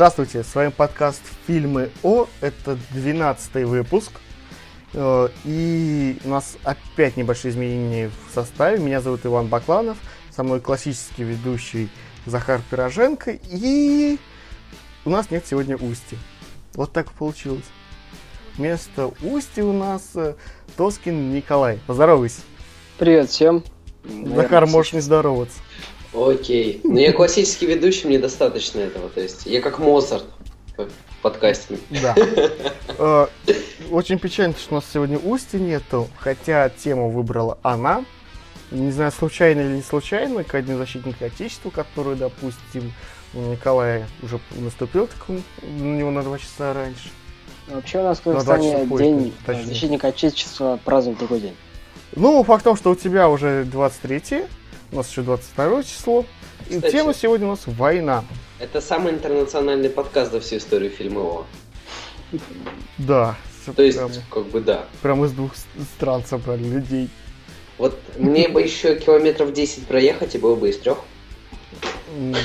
Здравствуйте, с вами подкаст «Фильмы О». Это 12 выпуск. Э, и у нас опять небольшие изменения в составе. Меня зовут Иван Бакланов. Со мной классический ведущий Захар Пироженко. И у нас нет сегодня Усти. Вот так получилось. Вместо Усти у нас э, Тоскин Николай. Поздоровайся. Привет всем. Захар, можешь не здороваться. Окей. Но я классический ведущий, мне достаточно этого. То есть я как Моцарт в подкасте. Да. Э, очень печально, что у нас сегодня Усти нету, хотя тему выбрала она. Не знаю, случайно или не случайно, как один защитник Отечества, который, допустим, у Николая уже наступил, так он, на него на два часа раньше. Вообще у нас в Казахстане день точнее. защитника Отечества празднует такой день. Ну, факт в том, что у тебя уже 23 у нас еще 22 число. Кстати, и тема сегодня у нас война. Это самый интернациональный подкаст за всю историю фильма О. Да. То есть, прям, как бы да. Прям из двух стран собрали людей. Вот мне бы еще километров 10 проехать, и было бы из трех. Ну,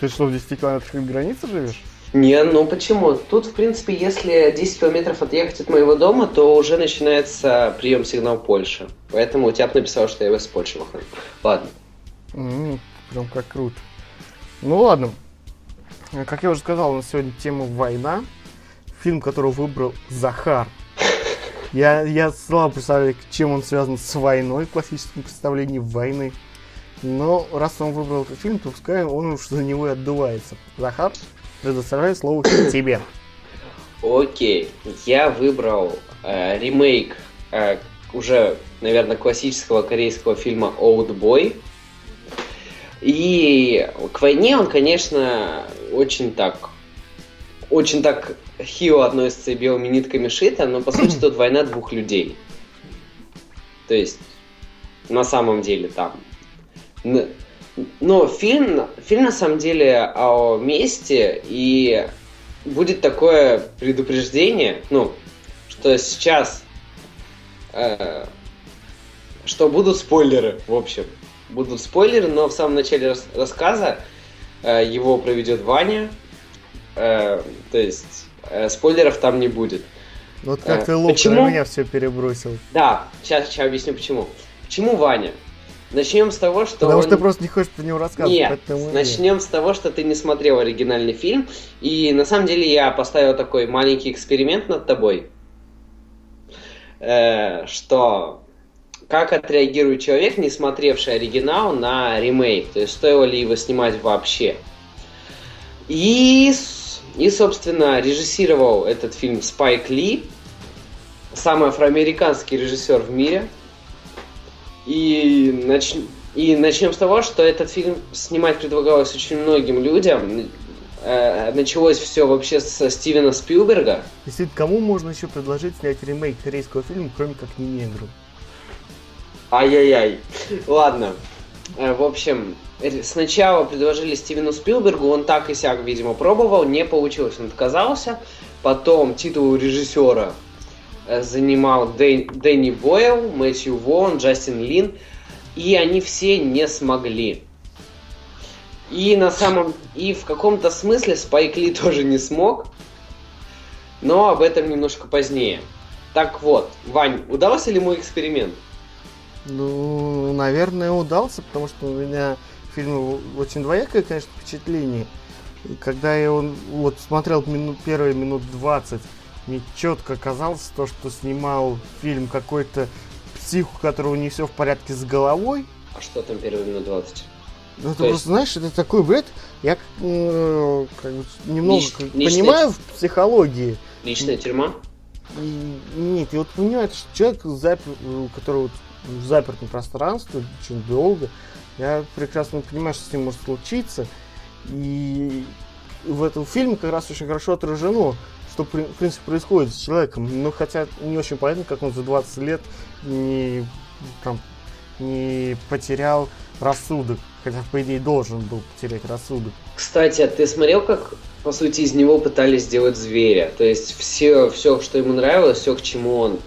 ты что, в 10 километрах от границы живешь? Не, ну почему? Тут, в принципе, если 10 километров отъехать от моего дома, то уже начинается прием сигнал Польши. Поэтому у тебя написал, что я из Польши выхожу. Ладно. Mm, прям как круто. Ну ладно. Как я уже сказал, у нас сегодня тема война. Фильм, который выбрал Захар. Я, я слабо представляю, чем он связан с войной в классическом представлении войны. Но раз он выбрал этот фильм, то пускай он уж за него и отдувается. Захар, Предоставляю слово тебе. Окей, я выбрал э, ремейк э, уже, наверное, классического корейского фильма «Oldboy». И к войне он, конечно, очень так очень так хило относится и белыми нитками шито, но по сути тут война двух людей. То есть, на самом деле там но фильм, фильм на самом деле о месте, и будет такое предупреждение, ну, что сейчас, э, что будут спойлеры, в общем. Будут спойлеры, но в самом начале рас рассказа э, его проведет Ваня, э, то есть э, спойлеров там не будет. Вот как э, ты почему? на меня все перебросил. Да, сейчас, сейчас объясню почему. Почему Ваня? Начнем с того, что... Потому он... что ты просто не хочешь про него рассказывать. Нет, начнем с того, что ты не смотрел оригинальный фильм. И на самом деле я поставил такой маленький эксперимент над тобой. Э, что как отреагирует человек, не смотревший оригинал, на ремейк? То есть стоило ли его снимать вообще? И, и собственно, режиссировал этот фильм Спайк Ли, самый афроамериканский режиссер в мире – и, нач... и начнем с того, что этот фильм снимать предлагалось очень многим людям. Э, началось все вообще со Стивена Спилберга. Если кому можно еще предложить снять ремейк корейского фильма, кроме как не негру? Ай-яй-яй. Ладно. Э, в общем, э, сначала предложили Стивену Спилбергу, он так и сяк, видимо, пробовал, не получилось, он отказался. Потом титул режиссера Э, занимал Дэн, Дэнни Бойл, Мэтью Вон, Джастин Лин, и они все не смогли. И на самом... И в каком-то смысле Спайк Ли тоже не смог, но об этом немножко позднее. Так вот, Вань, удался ли мой эксперимент? Ну, наверное, удался, потому что у меня фильм очень двоякое, конечно, впечатление. И когда я он вот смотрел минут, первые минут 20 мне четко казалось то, что снимал фильм какой-то псих, у которого не все в порядке с головой. А что там первые минут 20? Ну, ты просто знаешь, это такой бред. Я э, как бы, немного Лич, понимаю в психологии. Личная тюрьма? И, нет, и вот понимаешь, что человек, запер, у которого в запертом пространстве очень долго, я прекрасно понимаю, что с ним может случиться. И в этом фильме как раз очень хорошо отражено что, в принципе, происходит с человеком. Ну, хотя не очень понятно, как он за 20 лет не, там, не потерял рассудок. Хотя, по идее, должен был потерять рассудок. Кстати, а ты смотрел, как, по сути, из него пытались сделать зверя? То есть, все, все, что ему нравилось, все, к чему он...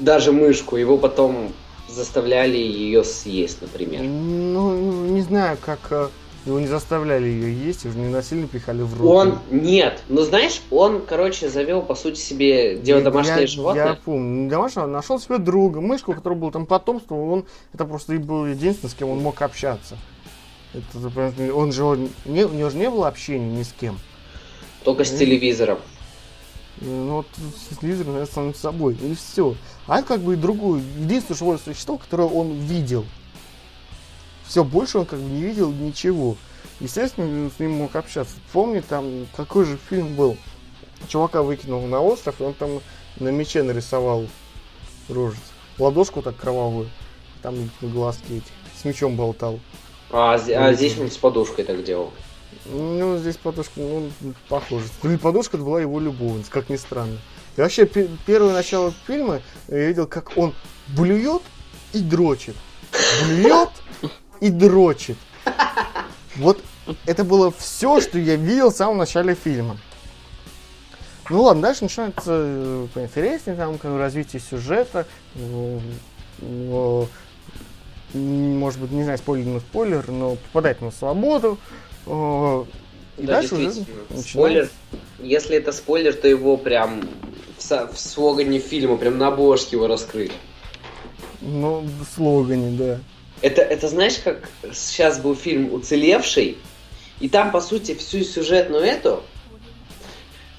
Даже мышку, его потом заставляли ее съесть, например. Ну, не знаю, как э, Его не заставляли ее есть, его не насильно пихали в рот. Он, нет, ну знаешь, он, короче, завел, по сути, себе дело домашнее я, животное. Я помню, домашнего нашел себе друга, мышку, у которого был там потомство, он, это просто и был единственный, с кем он мог общаться. Это, он же, он, не, у него же не было общения ни с кем. Только с телевизором. Ну вот с телевизором, наверное, самим собой. И все. А это как бы и другое. Единственное живое существо, которое он видел. Все, больше он как бы не видел ничего. Естественно, с ним мог общаться. Помни, там какой же фильм был? Чувака выкинул на остров, и он там на мече нарисовал рожец. Ладошку так кровавую. Там глазки эти. С мечом болтал. А, а здесь он с подушкой так делал. Ну, здесь подушка, ну, похоже. Ну, подушка была его любовница, как ни странно. И вообще, первое начало фильма я видел, как он блюет и дрочит. Блюет и дрочит. Вот это было все, что я видел в самом начале фильма. Ну ладно, дальше начинается э, поинтереснее, там, как развитие сюжета, может быть, не знаю, спойлер, но спойлер, но попадает на свободу. И да, дальше уже спойлер. Если это спойлер, то его прям в, в слогане фильма, прям на обложке его раскрыли. Ну, в слогане, да. Это, это знаешь, как сейчас был фильм «Уцелевший», и там, по сути, всю сюжетную эту,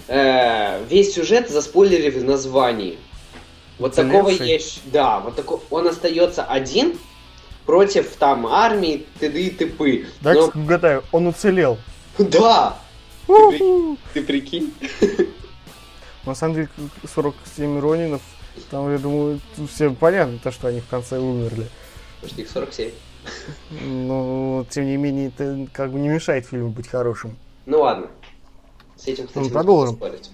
э, весь сюжет заспойлерили в названии. Вот Уцелевший? такого есть, да, вот такой, он остается один, против там армии, т.д. и т.п. Да, Но... угадаю, он уцелел. Да! Ты, ты прикинь? На самом деле, 47 Ронинов, там, я думаю, всем понятно, то, что они в конце умерли. Почти их 47. Но, тем не менее, это как бы не мешает фильму быть хорошим. Ну ладно. С этим, кстати, ну, продолжим. Спорить.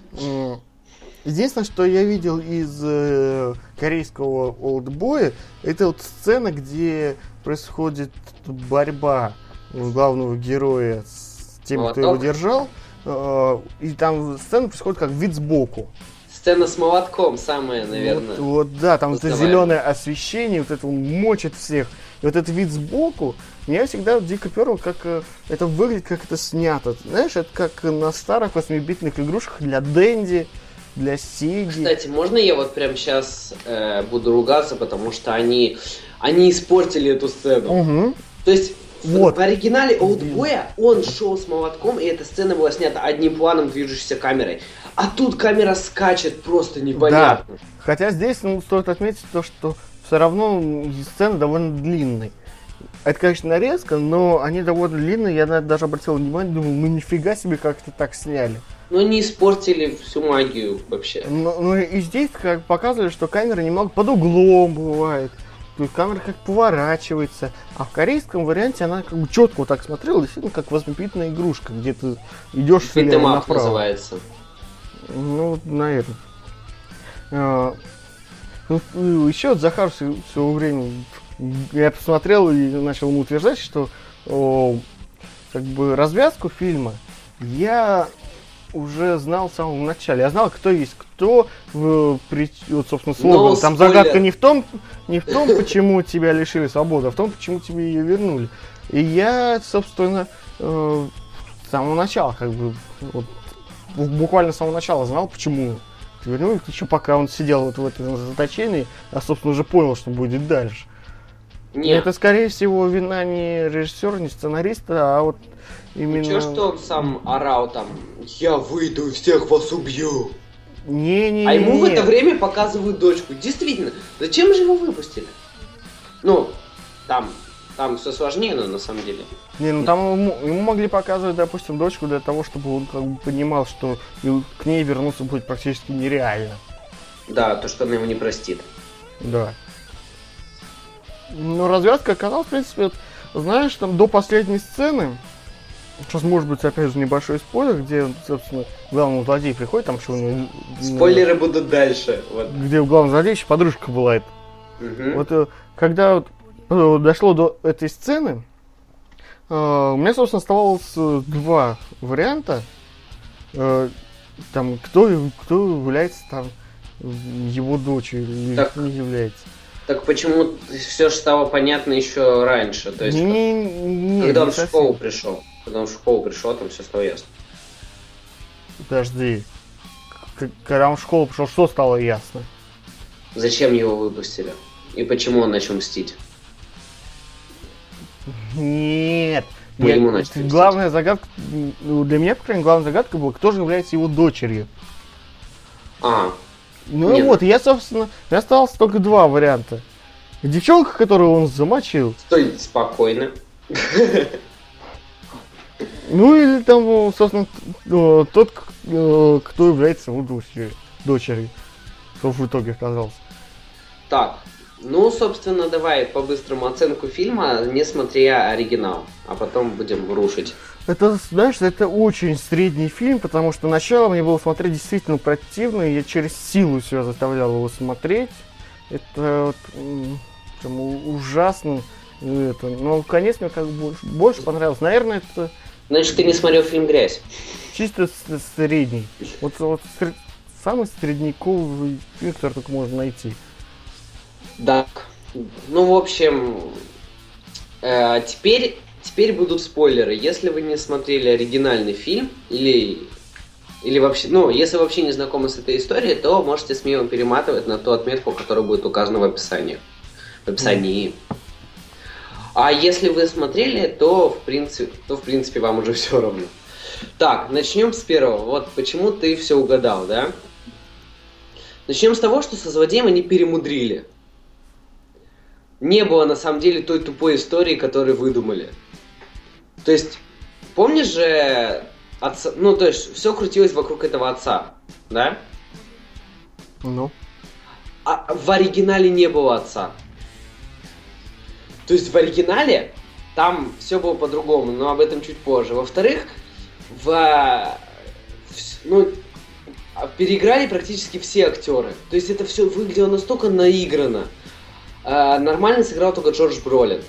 Единственное, что я видел из э, корейского олдбоя, это вот сцена, где происходит борьба главного героя с тем, Молоток. кто его держал. Э, и там сцена происходит как вид сбоку. Сцена с молотком самая, наверное. Вот, вот да, там это зеленое освещение, вот это он мочит всех. И вот этот вид сбоку, меня всегда дико перло, как э, это выглядит, как это снято. Знаешь, это как на старых 8-битных игрушках для Дэнди для Сеги. Кстати, можно я вот прям сейчас э, буду ругаться, потому что они, они испортили эту сцену. Угу. То есть вот. В оригинале Олдбоя он шел с молотком, и эта сцена была снята одним планом движущейся камерой. А тут камера скачет просто непонятно. Да. Хотя здесь ну, стоит отметить то, что все равно сцена довольно длинная. Это, конечно, нарезка, но они довольно длинные. Я на это даже обратил внимание, думал, ну нифига себе, как это так сняли. Ну, не испортили всю магию вообще. Ну, ну и здесь как показывали, что камера немного под углом бывает. То есть камера как поворачивается. А в корейском варианте она как бы четко вот так смотрела, действительно, как восьмипитная игрушка, где ты идешь слева направо. называется. Ну, наверное. А, ну, еще Захар все, все время я посмотрел и начал ему утверждать, что о, как бы развязку фильма я уже знал в самом начале. Я знал, кто есть кто. В, при, вот, собственно, слоган. No Там загадка не в том, не в том, почему тебя лишили свободы, а в том, почему тебе ее вернули. И я, собственно, э, с самого начала, как бы, вот, буквально с самого начала знал, почему вернули. Еще пока он сидел вот в этом заточении, я, собственно, уже понял, что будет дальше. Нет. Это, скорее всего, вина не режиссера, не сценариста, а вот именно... Ничего, что он сам орал там, я выйду и всех вас убью. Не, не, а ему не. в это время показывают дочку. Действительно, зачем же его выпустили? Ну, там, там все сложнее, но на самом деле. Не, ну там ему, ему могли показывать, допустим, дочку для того, чтобы он как бы понимал, что к ней вернуться будет практически нереально. Да, то, что она его не простит. Да. Но развязка оказалась, в принципе, знаешь, там до последней сцены, сейчас может быть, опять же, небольшой спойлер, где, собственно, главный злодей приходит, там что у него... Спойлеры будут дальше. Вот. Где у главного злодея еще подружка была. Угу. Вот э, когда вот, э, дошло до этой сцены, э, у меня, собственно, оставалось два варианта. Там, кто, кто является там его дочерью или так, не является. Так почему все же стало понятно еще раньше? То есть, не, не, когда он в школу пришел? Потому что в школу пришел, там все стало ясно. Подожди. Когда он в школу пришел, что стало ясно? Зачем его выпустили? И почему он начал мстить? Нет. Я, ему начали главная загадка, ну, для меня, по крайней мере, главная загадка была, кто же является его дочерью. А. Ну Нет. вот, я, собственно, мне осталось только два варианта. Девчонка, которую он замочил. Стой спокойно. Ну или там, собственно, тот, э, кто является его дочерью, дочерью, что в итоге оказался. Так, ну, собственно, давай по-быстрому оценку фильма, не смотря оригинал, а потом будем рушить. Это, знаешь, это очень средний фильм, потому что начало мне было смотреть действительно противно, и я через силу себя заставлял его смотреть. Это вот, прям ужасно. Это, но конец мне как бы больше, больше понравился. Наверное, это... Значит, ты не смотрел фильм «Грязь»? Чисто средний. Вот, вот самый средневековый фильм, который только можно найти. Да. Ну, в общем, э, теперь, теперь будут спойлеры. Если вы не смотрели оригинальный фильм или или вообще, ну, если вообще не знакомы с этой историей, то можете смело перематывать на ту отметку, которая будет указана в описании. В описании. Mm. А если вы смотрели, то в принципе, то в принципе вам уже все равно. Так, начнем с первого. Вот почему ты все угадал, да? Начнем с того, что со злодеем они перемудрили не было на самом деле той тупой истории, которую выдумали. То есть, помнишь же, отца, ну, то есть, все крутилось вокруг этого отца, да? Ну. А в оригинале не было отца. То есть в оригинале там все было по-другому, но об этом чуть позже. Во-вторых, в, ну, переиграли практически все актеры. То есть это все выглядело настолько наигранно. Э, нормально сыграл только Джордж Бролин.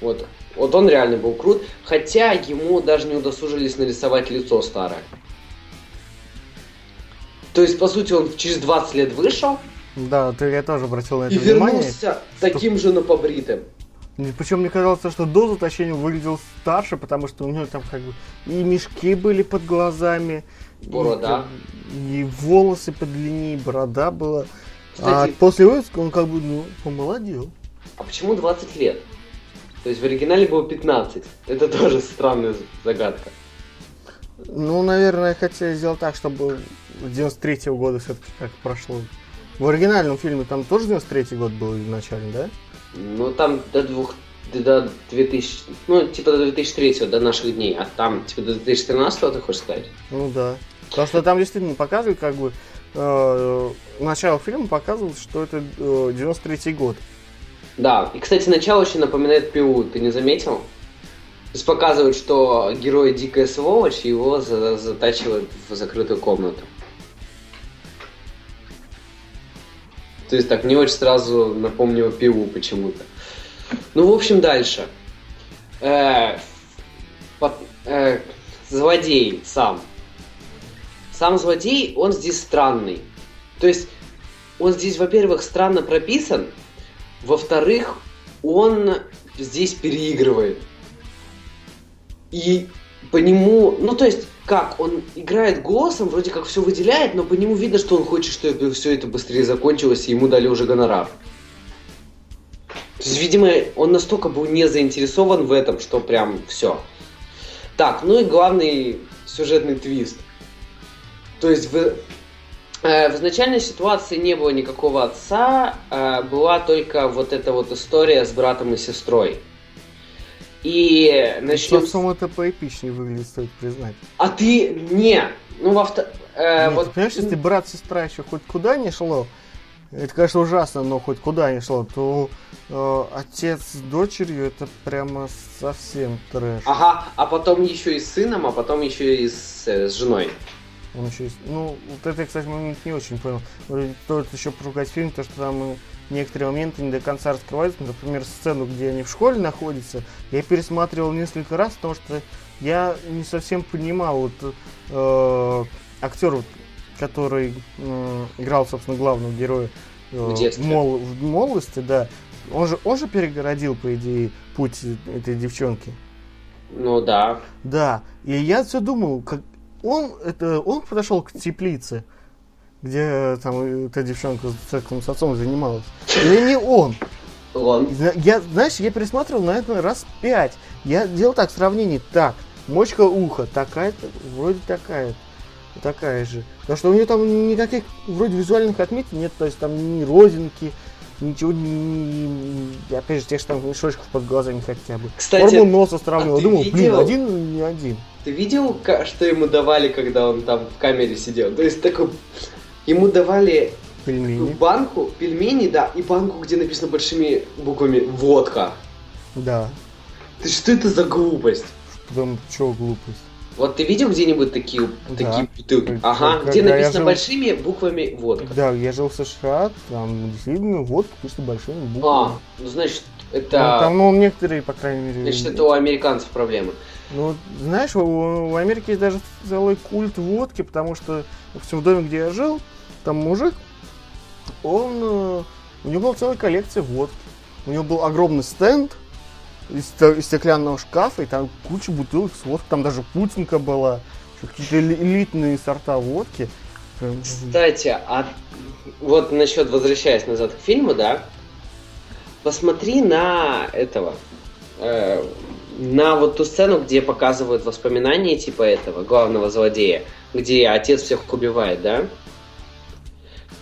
Вот. Вот он реально был крут. Хотя ему даже не удосужились нарисовать лицо старое. То есть, по сути, он через 20 лет вышел. Да, ты я тоже обратил на это и внимание. И вернулся таким же напобритым. Причем мне казалось, что до заточения выглядел старше, потому что у него там как бы и мешки были под глазами, борода, и, и волосы подлиннее, борода была. Кстати, а после выпуска он как бы, ну, помолодел. А почему 20 лет? То есть в оригинале было 15. Это тоже странная загадка. Ну, наверное, хотели сделать так, чтобы 93-го года все-таки как прошло. В оригинальном фильме там тоже 93-й год был изначально, да? Ну, там до двух до 2000, ну, типа до 2003 до наших дней, а там, типа, до 2013 ты хочешь сказать? Ну, да. Потому что там действительно показывают, как бы, э, начало фильма показывает, что это э, 93 год. Да, и, кстати, начало очень напоминает Пилу, ты не заметил? То есть показывают, что герой дикая сволочь, его за затачивают в закрытую комнату. То есть так не очень сразу напомнил Пилу почему-то. Ну, в общем, дальше. Э, под, э, злодей сам сам злодей, он здесь странный. То есть он здесь, во-первых, странно прописан, во-вторых, он здесь переигрывает. И по нему, ну то есть, как, он играет голосом, вроде как все выделяет, но по нему видно, что он хочет, чтобы все это быстрее закончилось, и ему дали уже гонорар. То есть, видимо, он настолько был не заинтересован в этом, что прям все. Так, ну и главный сюжетный твист – то есть в, э, в изначальной ситуации не было никакого отца, э, была только вот эта вот история с братом и сестрой. И начнем... С отцом это поэпичнее выглядит, стоит признать. А ты не. Ну, во втор... э, Нет, вот... Ты понимаешь, если брат-сестра еще хоть куда не шло, это, конечно, ужасно, но хоть куда не шло, то э, отец с дочерью это прямо совсем трэш. Ага, а потом еще и с сыном, а потом еще и с, э, с женой. Он еще есть. Ну, вот это, кстати, момент не очень понял. Стоит еще поругать фильм, то что там некоторые моменты не до конца раскрываются. Например, сцену, где они в школе находятся, я пересматривал несколько раз, потому что я не совсем понимал вот э, актер, который э, играл, собственно, главного героя э, в, мол, в молодости, да. Он же, он же перегородил, по идее, путь этой девчонки. Ну да. Да. И я все думал, как он, это, он подошел к теплице, где там эта девчонка с сексом с отцом занималась. Или не он? Он. Я, знаешь, я пересматривал на это раз пять. Я делал так сравнение. Так, мочка уха такая-то, вроде такая-то такая же. Потому что у нее там никаких вроде визуальных отметок нет, то есть там ни розинки, ничего не... Опять же, тех же там мешочков под глазами хотя бы. Кстати, Форму носа сравнивал. А Думал, видел, блин, один не один. Ты видел, что ему давали, когда он там в камере сидел? То есть такой... Ему давали пельмени. банку, пельмени, да, и банку, где написано большими буквами «водка». Да. Ты что это за глупость? Там что глупость? Вот ты видел где-нибудь такие, да. такие бутылки? Ага, Когда где написано жил... большими буквами водка. Да, я жил в США, там действительно водка пишется большими буквами. А, ну значит, это... Ну, там, ну, некоторые, по крайней мере... Значит, это у американцев проблемы. Ну, знаешь, у, у Америки есть даже целый культ водки, потому что, в доме, где я жил, там мужик, он... Э, у него была целая коллекция водки. У него был огромный стенд, из, стеклянного шкафа, и там куча бутылок с водкой, там даже путинка была, какие-то элитные сорта водки. Кстати, а вот насчет, возвращаясь назад к фильму, да, посмотри на этого, э, на вот ту сцену, где показывают воспоминания типа этого главного злодея, где отец всех убивает, да?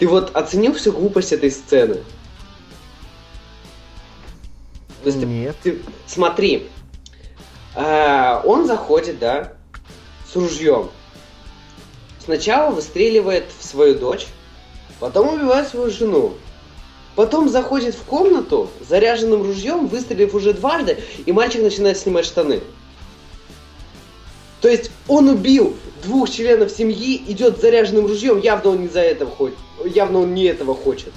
Ты вот оценил всю глупость этой сцены? То есть Нет. Ты, ты, смотри, э, он заходит, да, с ружьем. Сначала выстреливает в свою дочь, потом убивает свою жену. Потом заходит в комнату с заряженным ружьем, выстрелив уже дважды, и мальчик начинает снимать штаны. То есть он убил двух членов семьи, идет с заряженным ружьем, явно он не за этого хочет. Явно он не этого хочет.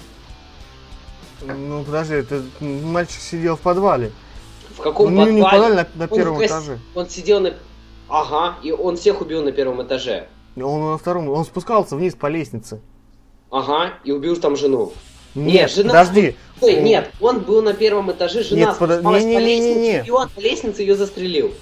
Ну подожди, это мальчик сидел в подвале. В каком ну, подвале? Не в подвале, на, на первом он, этаже. Он сидел на... Ага, и он всех убил на первом этаже. Он на втором, он спускался вниз по лестнице. Ага, и убил там жену. Нет, нет жена... Подожди. Ой, нет, он был на первом этаже, жена нет, под... не, не, по лестнице, не, не, не. и он по лестнице ее застрелил.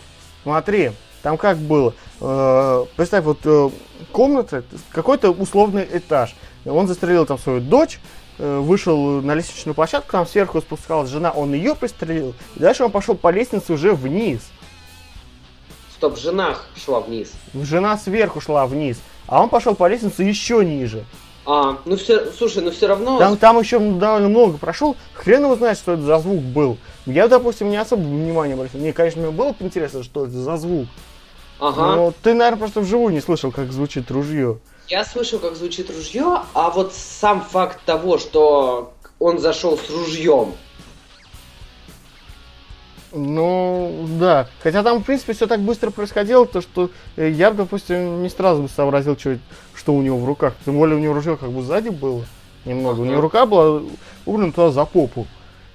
Смотри, там как было. Э, представь, вот э, комната, какой-то условный этаж. Он застрелил там свою дочь, Э, вышел на лестничную площадку, там сверху спускалась жена, он ее пристрелил, и дальше он пошел по лестнице уже вниз. Стоп, жена шла вниз. Жена сверху шла вниз, а он пошел по лестнице еще ниже. А, ну все, слушай, ну все равно... Там, там еще довольно много прошел, хрен его знает, что это за звук был. Я, допустим, не особо внимания обратил. Мне, конечно, мне было бы интересно, что это за звук. Ага. Но ты, наверное, просто вживую не слышал, как звучит ружье. Я слышал, как звучит ружье, а вот сам факт того, что он зашел с ружьем. Ну, да. Хотя там, в принципе, все так быстро происходило, то что э, я, допустим, не сразу бы сообразил, что, что у него в руках. Тем более у него ружье как бы сзади было немного. У него рука была угнана туда за попу.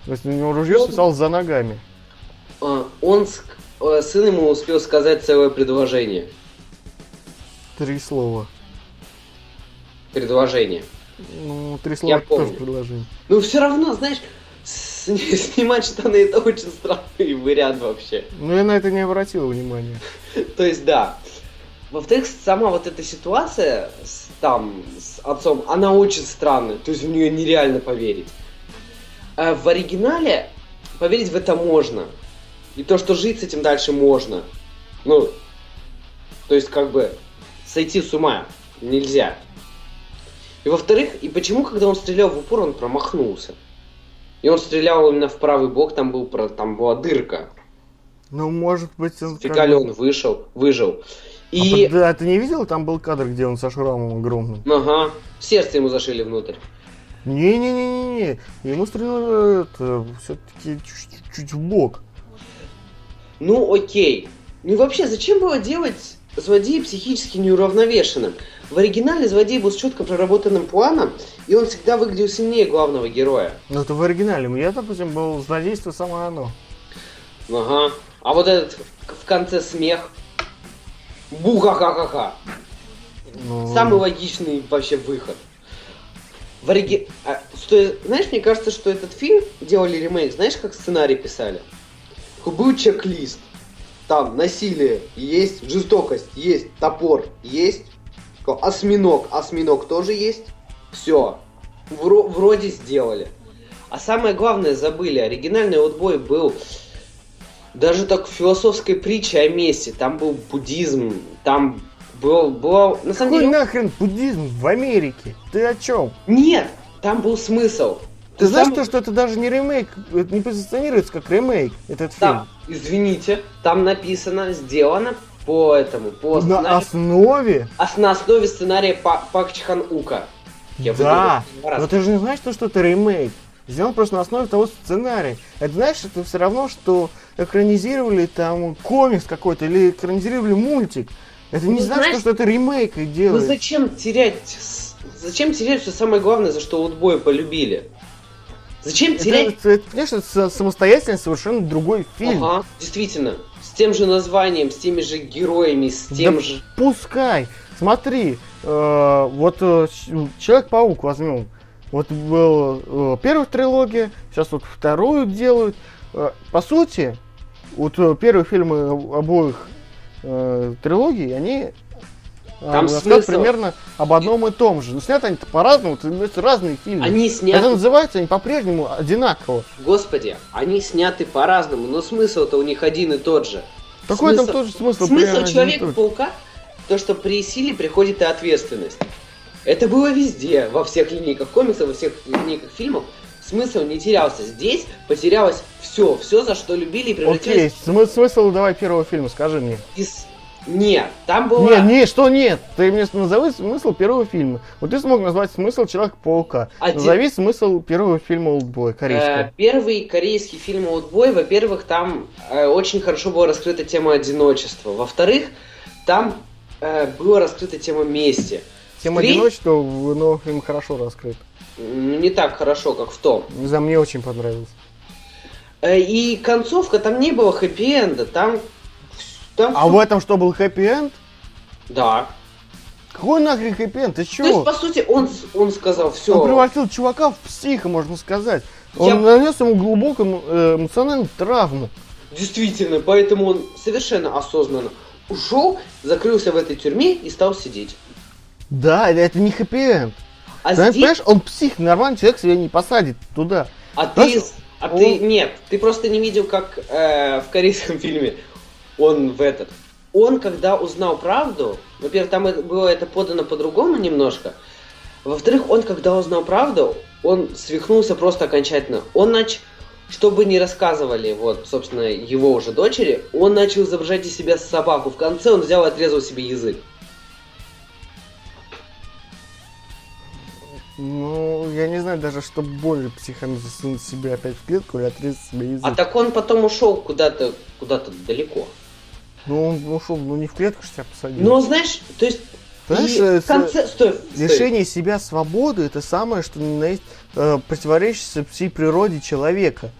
То есть у него ружье свисало за ногами. А, он, сын ему успел сказать целое предложение. Три слова предложение. Ну, три слова Я помню. тоже предложение. Ну, все равно, знаешь, снимать штаны это очень странный вариант вообще. Ну, я на это не обратил внимания. То есть, да. Во-вторых, сама вот эта ситуация с, там, с отцом, она очень странная. То есть в нее нереально поверить. А в оригинале поверить в это можно. И то, что жить с этим дальше можно. Ну, то есть, как бы, сойти с ума нельзя. И во-вторых, и почему, когда он стрелял в упор, он промахнулся? И он стрелял именно в правый бок, там, был, там была дырка. Ну, может быть, он... Фекали он вышел, выжил. И... А, да, ты не видел? Там был кадр, где он со шрамом огромным. Ага. Сердце ему зашили внутрь. Не-не-не-не-не. Ему стреляли все-таки чуть-чуть в бок. Ну, окей. Ну и вообще, зачем было делать злодея психически неуравновешенным? В оригинале злодей был с четко проработанным планом, и он всегда выглядел сильнее главного героя. Ну это в оригинале. Я, допустим, был злодейство само оно. Ага. А вот этот в конце смех. Буха-ха-ха-ха. Ну... Самый логичный вообще выход. В ориги... а, что, знаешь, мне кажется, что этот фильм делали ремейк, знаешь, как сценарий писали? Был чек-лист. там насилие есть, жестокость есть, топор есть, осьминог, осьминог тоже есть. Все, Вро- вроде сделали. А самое главное забыли, оригинальный отбой был даже так философской притчей о месте. Там был буддизм, там был, был на самом Какой деле... нахрен буддизм в Америке? Ты о чем? Нет, там был смысл. Ты, знаешь, сам... что это даже не ремейк, это не позиционируется как ремейк, этот там, фильм? извините, там написано, сделано по этому, по На основе? А на основе сценария Пак Чхан Ука. Я да, но ты же не знаешь, что это ремейк. Сделан просто на основе того сценария. Это знаешь, это все равно, что экранизировали там комикс какой-то или экранизировали мультик. Это не ну, значит, знаешь, что это ремейк и делают. Ну зачем терять? Зачем терять все самое главное, за что Утбой полюбили? Зачем терять? Это, это, конечно, это самостоятельно совершенно другой фильм. Ага, действительно. С тем же названием, с теми же героями, с тем да же. Пускай. Смотри, э, вот э, Человек-паук возьмем. Вот был э, первая трилогия, сейчас вот вторую делают. Э, по сути, вот э, первые фильмы обоих э, трилогий, они там смысл... примерно об одном и том же. Но сняты они по-разному, это разные фильмы. Они сняты... Это называется они по-прежнему одинаково. Господи, они сняты по-разному, но смысл-то у них один и тот же. Какой смысл... там тоже смысл? Смысл Человека-паука, то, что при силе приходит и ответственность. Это было везде, во всех линейках комиксов, во всех линейках фильмов. Смысл не терялся. Здесь потерялось все, все, за что любили и превратилось... Окей, смысл давай первого фильма, скажи мне. Из... Нет, там было... Нет, нет, что нет? Ты мне назови смысл первого фильма. Вот ты смог назвать смысл Человека-паука. Один... Назови смысл первого фильма «Олдбой» корейского. Э, первый корейский фильм «Олдбой», во-первых, там э, очень хорошо была раскрыта тема одиночества. Во-вторых, там э, была раскрыта тема мести. Тема Три... одиночества в новом фильме хорошо раскрыта. Не так хорошо, как в том. Не знаю, мне очень понравилось. Э, и концовка, там не было хэппи-энда, там... там а в этом что, был хэппи-энд? Да. Какой нахрен хэппи-энд? Ты чё? То есть, по сути, он, он сказал все. Он превратил чувака в психа, можно сказать. Он Я... нанес ему глубокую э, эмоциональную травму. Действительно, поэтому он совершенно осознанно ушел, закрылся в этой тюрьме и стал сидеть. Да, это не хэппи-энд. А ты здесь... понимаешь, он псих, нормальный человек себя не посадит туда. А ты... А он... ты... Нет, ты просто не видел, как э, в корейском фильме он в этот... Он, когда узнал правду, во-первых, там было это подано по-другому немножко, во-вторых, он, когда узнал правду, он свихнулся просто окончательно. Он начал, чтобы не рассказывали, вот, собственно, его уже дочери, он начал изображать из себя собаку. В конце он взял и отрезал себе язык. Ну, я не знаю даже, что более психами засунуть себе опять в клетку или отрезать себе язык. А так он потом ушел куда-то куда-то далеко. Ну, он ушел, ну не в клетку себя посадил. Ну, знаешь, то есть в конце... стой, лишение стой. себя свободы это самое, что есть э, противоречащее всей природе человека.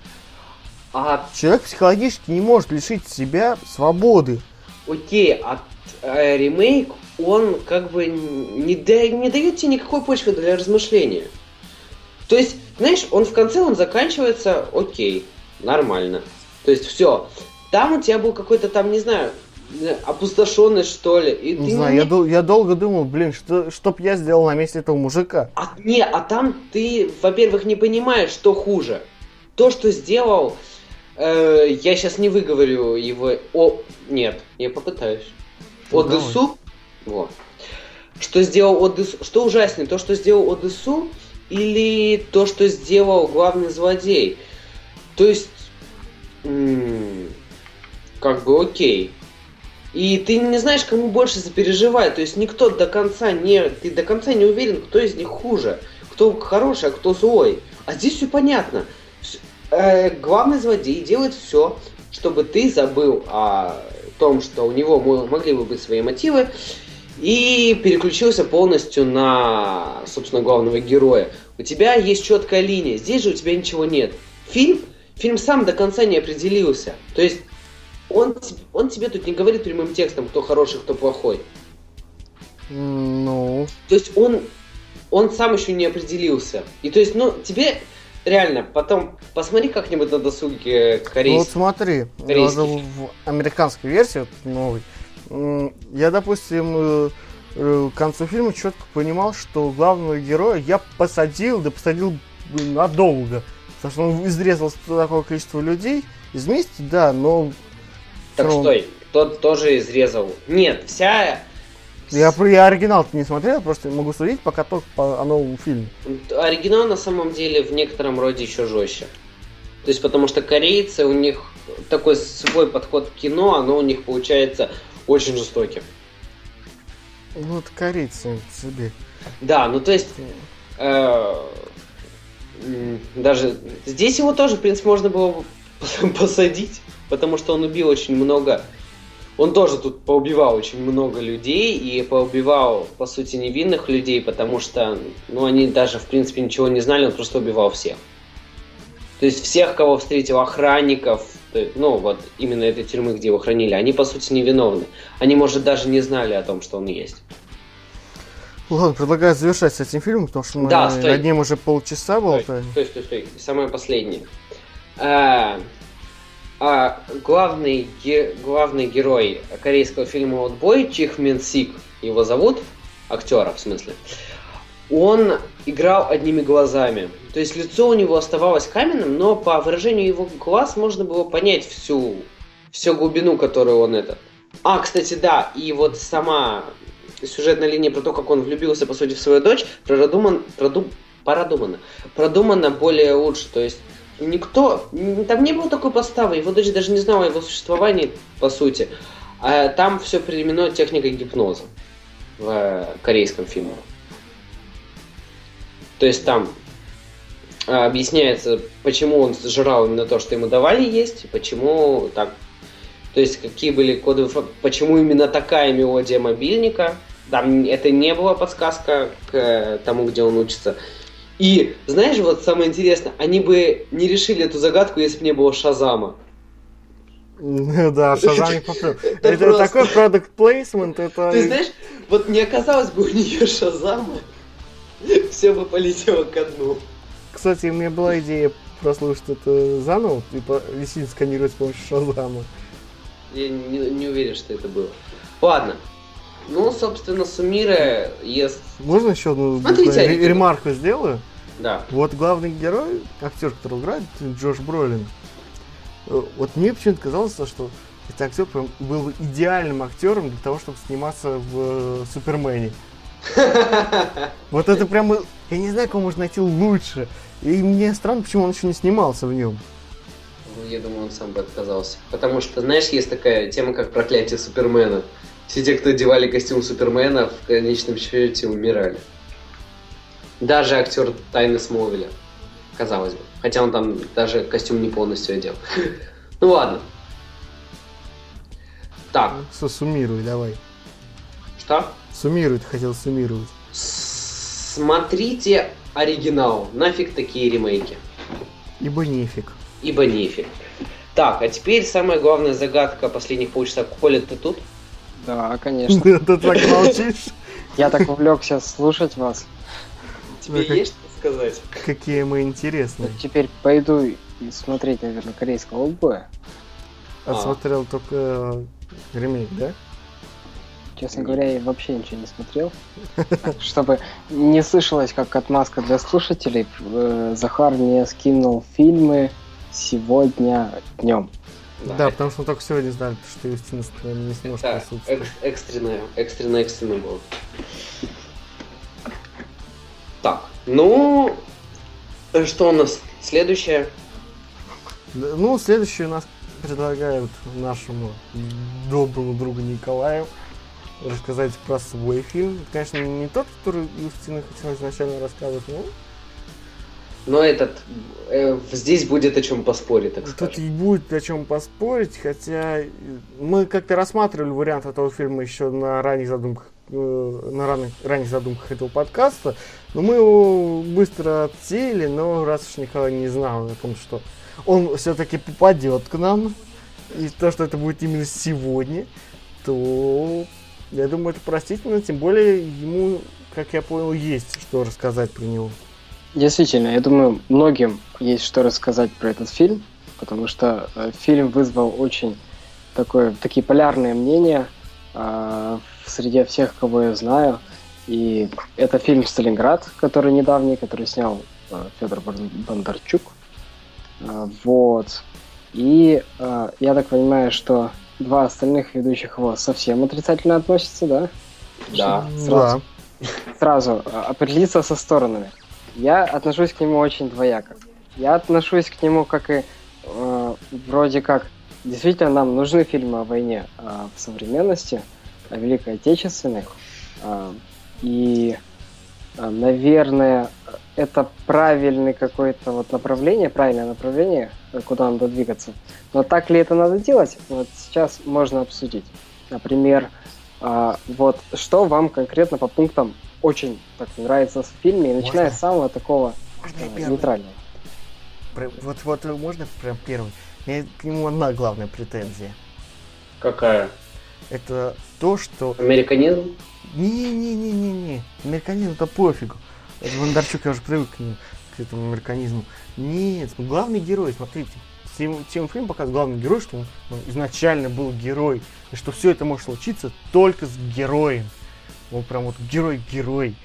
А... Человек психологически не может лишить себя свободы. Окей, а э, ремейк он как бы не, да, не дает тебе никакой почвы для размышления. То есть, знаешь, он в конце он заканчивается, окей, нормально. То есть все. Там у тебя был какой-то там, не знаю, опустошенный, что ли. И не знаю, не... я, дол- я долго думал, блин, что, что б я сделал на месте этого мужика. А, не, а там ты, во-первых, не понимаешь, что хуже. То, что сделал, э, я сейчас не выговорю его. О, нет, я попытаюсь. Ну, Одессу вот. Что сделал Одессу? Что ужаснее, то, что сделал Одессу, или то, что сделал главный злодей? То есть, м- как бы окей. И ты не знаешь, кому больше запереживать. То есть никто до конца не. Ты до конца не уверен, кто из них хуже. Кто хороший, а кто злой. А здесь все понятно. Э, главный злодей делает все, чтобы ты забыл о том, что у него могли бы быть свои мотивы, и переключился полностью на, собственно, главного героя. У тебя есть четкая линия, здесь же у тебя ничего нет. Фильм, фильм сам до конца не определился. То есть он, он тебе тут не говорит прямым текстом, кто хороший, кто плохой. Ну. То есть он, он сам еще не определился. И то есть, ну, тебе реально, потом посмотри как-нибудь на досуге корейский. Ну вот смотри, корейский. в американской версии, вот новой, я, допустим, э, э, к концу фильма четко понимал, что главного героя я посадил, да посадил надолго. Потому что он изрезал такое количество людей. Из мести, да, но... Так стой, тот тоже изрезал. Нет, вся я, я оригинал не смотрел, просто могу судить пока только по о новом фильме. Оригинал на самом деле в некотором роде еще жестче. То есть потому что корейцы, у них такой свой подход к кино, оно у них получается очень жестоким. Ну, это корейцы себе. Да, ну то есть... Э, даже здесь его тоже, в принципе, можно было посадить, потому что он убил очень много он тоже тут поубивал очень много людей и поубивал, по сути, невинных людей, потому что, ну, они даже, в принципе, ничего не знали, он просто убивал всех. То есть всех, кого встретил, охранников, ну, вот именно этой тюрьмы, где его хранили, они, по сути, невиновны. Они, может, даже не знали о том, что он есть. Ладно, предлагаю завершать с этим фильмом, потому что мы да, стой. над ним уже полчаса болтаем. Стой, стой, стой, стой. Самое последнее. А, а главный, ге, главный герой корейского фильма «Отбой» Чих Мин Сик, его зовут, актера в смысле, он играл одними глазами. То есть лицо у него оставалось каменным, но по выражению его глаз можно было понять всю, всю глубину, которую он это. А, кстати, да, и вот сама сюжетная линия про то, как он влюбился, по сути, в свою дочь, продуман, продум, продумана. Продумана более лучше. То есть никто, там не было такой поставы, его дочь даже не знала о его существовании, по сути. А там все переименуют техникой гипноза в э, корейском фильме. То есть там а, объясняется, почему он сжирал именно то, что ему давали есть, почему так. То есть какие были коды, почему именно такая мелодия мобильника. Там это не была подсказка к э, тому, где он учится. И, знаешь, вот самое интересное, они бы не решили эту загадку, если бы не было Шазама. Да, Шазам не. Это такой продукт плейсмент, это... Ты знаешь, вот не оказалось бы у нее Шазама, все бы полетело ко дну. Кстати, у меня была идея прослушать это заново, типа висит сканировать с помощью Шазама. Я не, не уверен, что это было. Ладно, ну, собственно, суммируя, если... Можно еще одну Смотрите, ремарку сделаю? Да. Вот главный герой, актер, который играет, Джош Бролин, э, вот мне почему-то казалось, что этот актер прям был идеальным актером для того, чтобы сниматься в э, Супермене. Вот это прям, я не знаю, кого можно найти лучше. И мне странно, почему он еще не снимался в нем. Ну, я думаю, он сам бы отказался. Потому что, знаешь, есть такая тема, как проклятие Супермена. Все те, кто одевали костюм Супермена, в конечном счете умирали. Даже актер Тайны Смолвиля, казалось бы. Хотя он там даже костюм не полностью одел. Ну ладно. Так. Суммируй, давай. Что? Суммируй, ты хотел суммировать. Смотрите оригинал. Нафиг такие ремейки. Ибо нефиг. Ибо нефиг. Так, а теперь самая главная загадка последних полчаса. Коля, ты тут? Да, конечно. Ты так молчишь? Я так увлекся слушать вас. Тебе есть что сказать? Какие мы интересные. Теперь пойду смотреть, наверное, корейского убоя. Отсмотрел а. только э, ремейк, да? Честно говоря, я вообще ничего не смотрел. Чтобы не слышалось как отмазка для слушателей, э, Захар мне скинул фильмы сегодня днем. Да, да потому что мы только сегодня знали, что Юстина не сможет да, присутствовать. экстренное, экстренное, экстренное было. Так, ну, что у нас следующее? Ну, следующее у нас предлагают нашему доброму другу Николаю рассказать про свой фильм. Это, конечно, не тот, который Юстина хотела изначально рассказывать, но но этот э, здесь будет о чем поспорить, так. Тут будет о чем поспорить, хотя мы как-то рассматривали вариант этого фильма еще на ранних задумках э, на ранних, ранних задумках этого подкаста, но мы его быстро отсеяли, но раз уж Николай не знал о том, что он все-таки попадет к нам, и то, что это будет именно сегодня, то я думаю, это простительно, тем более ему, как я понял, есть что рассказать про него. Действительно, я думаю, многим есть что рассказать про этот фильм, потому что э, фильм вызвал очень такое, такие полярные мнения э, среди всех, кого я знаю. И это фильм «Сталинград», который недавний, который снял э, Федор Бондарчук. Э, вот. И э, я так понимаю, что два остальных ведущих его совсем отрицательно относятся, да? Да. Сразу, да. сразу э, определиться со сторонами. Я отношусь к нему очень двояко. Я отношусь к нему как и э, вроде как действительно нам нужны фильмы о войне э, в современности, о Великой Отечественной. Э, и, э, наверное, это правильный какое-то вот направление, правильное направление, куда надо двигаться. Но так ли это надо делать, вот сейчас можно обсудить. Например, э, вот что вам конкретно по пунктам очень так нравится в фильме, и начиная можно? с самого такого э, нейтрального. Вот, вот можно прям первый? У меня к нему одна главная претензия. Какая? Это то, что... Американизм? Не-не-не-не-не. Американизм это пофигу. Бондарчук, я уже привык к, нему, к этому американизму. Нет, главный герой, смотрите. Тем, тем фильм показывает главный герой, что он ну, изначально был герой. И что все это может случиться только с героем. Он прям вот герой-герой.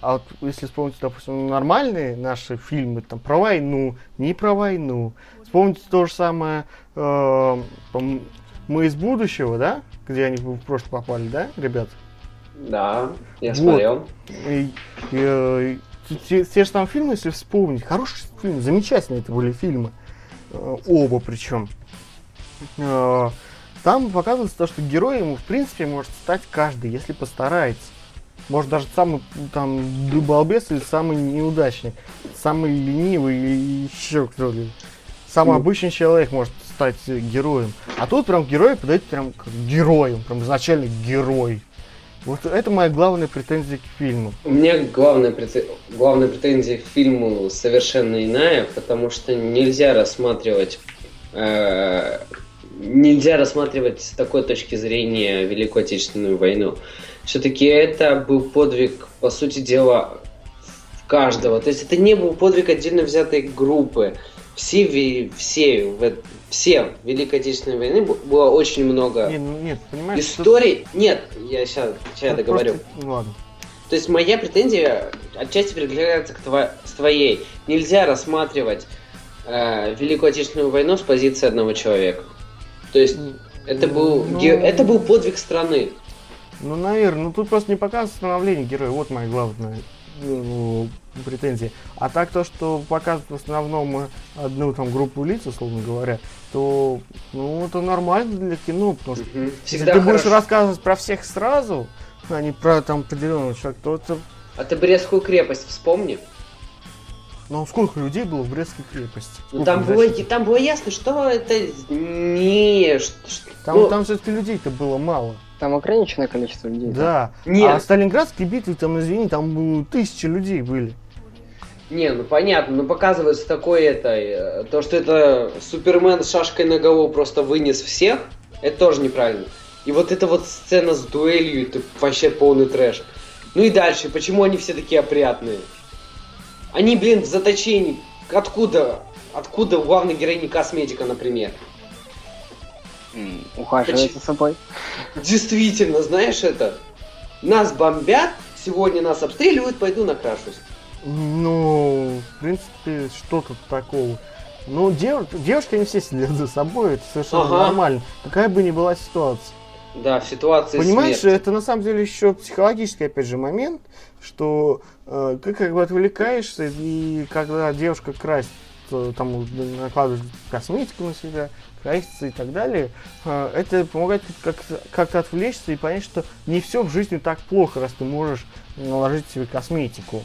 А вот если вспомнить, допустим, нормальные наши фильмы там про войну, не про войну, вспомните то же самое э, «Мы из будущего», да? Где они в прошлое попали, да, ребят? Да, я вот. смотрел. И, и, и, те, те же там фильмы, если вспомнить, хорошие фильмы, замечательные это были фильмы. Э, оба причем. Э, там показывается то, что героем, в принципе, может стать каждый, если постарается. Может даже самый там балбес или самый неудачный, самый ленивый или еще кто-то. Самый ну. обычный человек может стать героем. А тут прям герой подает прям как героем, прям изначально герой. Вот это моя главная претензия к фильму. У меня главная, претензия, главная претензия к фильму совершенно иная, потому что нельзя рассматривать э, нельзя рассматривать с такой точки зрения Великую Отечественную войну. Все-таки это был подвиг, по сути дела, каждого. То есть это не был подвиг отдельно взятой группы. Все, все, все Великой Отечественной войны было очень много нет, ну, нет, понимаешь, историй. Что... Нет, я сейчас, сейчас я договорю. Просто... Ну, ладно. То есть моя претензия отчасти пригляжается к тво... с твоей. Нельзя рассматривать э, Великую Отечественную войну с позиции одного человека. То есть это был, ну, это был подвиг страны. Ну, наверное, ну тут просто не показывает становление героя, вот моя главная ну, претензия. А так то, что показывают в основном одну там группу лиц, условно говоря, то ну это нормально для кино, потому что угу. если ты будешь рассказывать про всех сразу, а не про там определенного человека, то это... А ты Брестскую крепость вспомни. Ну, сколько людей было в Брестской крепости? Ну, там было, там было ясно, что это не... Там, ну... там все-таки людей-то было мало. Там ограниченное количество людей. Да. да? Нет. А Сталинградские битвы, там, извини, там тысячи людей были. Не, ну понятно, но показывается такое это, э, то, что это Супермен с шашкой на голову просто вынес всех, это тоже неправильно. И вот эта вот сцена с дуэлью, это вообще полный трэш. Ну и дальше, почему они все такие опрятные? Они, блин, в заточении. Откуда? Откуда у главной героини косметика, например? Ухаживает за собой. Действительно, знаешь это? Нас бомбят, сегодня нас обстреливают, пойду накрашусь. Ну, в принципе, что тут такого? Ну, дев... девушки не все следят за собой, это совершенно ага. нормально. Какая бы ни была ситуация. Да, в ситуации Понимаешь, смерти. это на самом деле еще психологический, опять же, момент, что э, ты как бы отвлекаешься, и когда девушка красит, там накладывает косметику на себя, красится и так далее, э, это помогает как-то, как-то отвлечься и понять, что не все в жизни так плохо, раз ты можешь наложить себе косметику.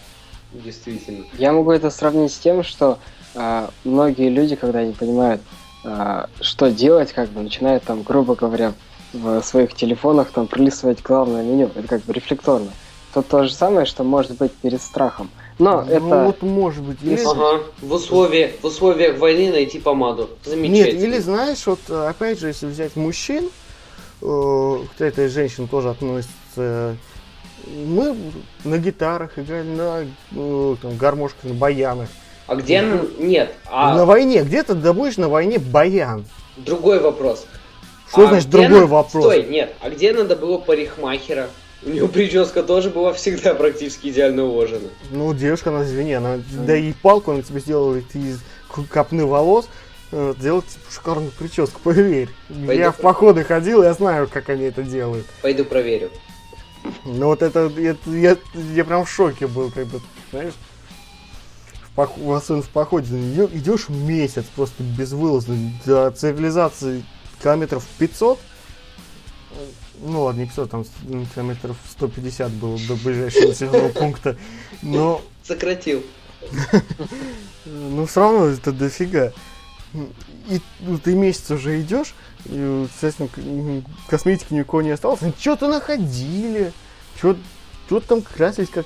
Действительно. Я могу это сравнить с тем, что э, многие люди, когда не понимают, э, что делать, как бы начинают там, грубо говоря, в своих телефонах там пролистывать главное меню. Это как бы рефлекторно. То то же самое, что может быть перед страхом. Но ну, это... вот может быть. Или... Ага. В, условиях, в условиях войны найти помаду. Замечательно. Нет, или знаешь, вот опять же, если взять мужчин, э, к этой женщине тоже относится, мы на гитарах играли, на ну, там, гармошках, на баянах. А где... Нет. А... На войне. Где ты добудешь на войне баян? Другой вопрос. Что а значит другой на... вопрос? Стой, нет. А где надо было парикмахера? У него прическа тоже была всегда практически идеально уложена. Ну, девушка, она, извини, она, да и палку она тебе сделала из копны волос, э, делать типа, шикарную прическу, поверь. Пойду я в походы ходил, я знаю, как они это делают. Пойду проверю. Ну вот это, это я, я прям в шоке был, когда, знаешь, в, пох, особенно в походе, идешь месяц просто безвылазно, до цивилизации километров 500, ну ладно, не 500, там километров 150 было до ближайшего населенного пункта, но... Сократил. Ну, все равно это дофига. И ну, ты месяц уже идешь, и, естественно, косметики никакого не осталось. Они что-то находили, что-то там красились, как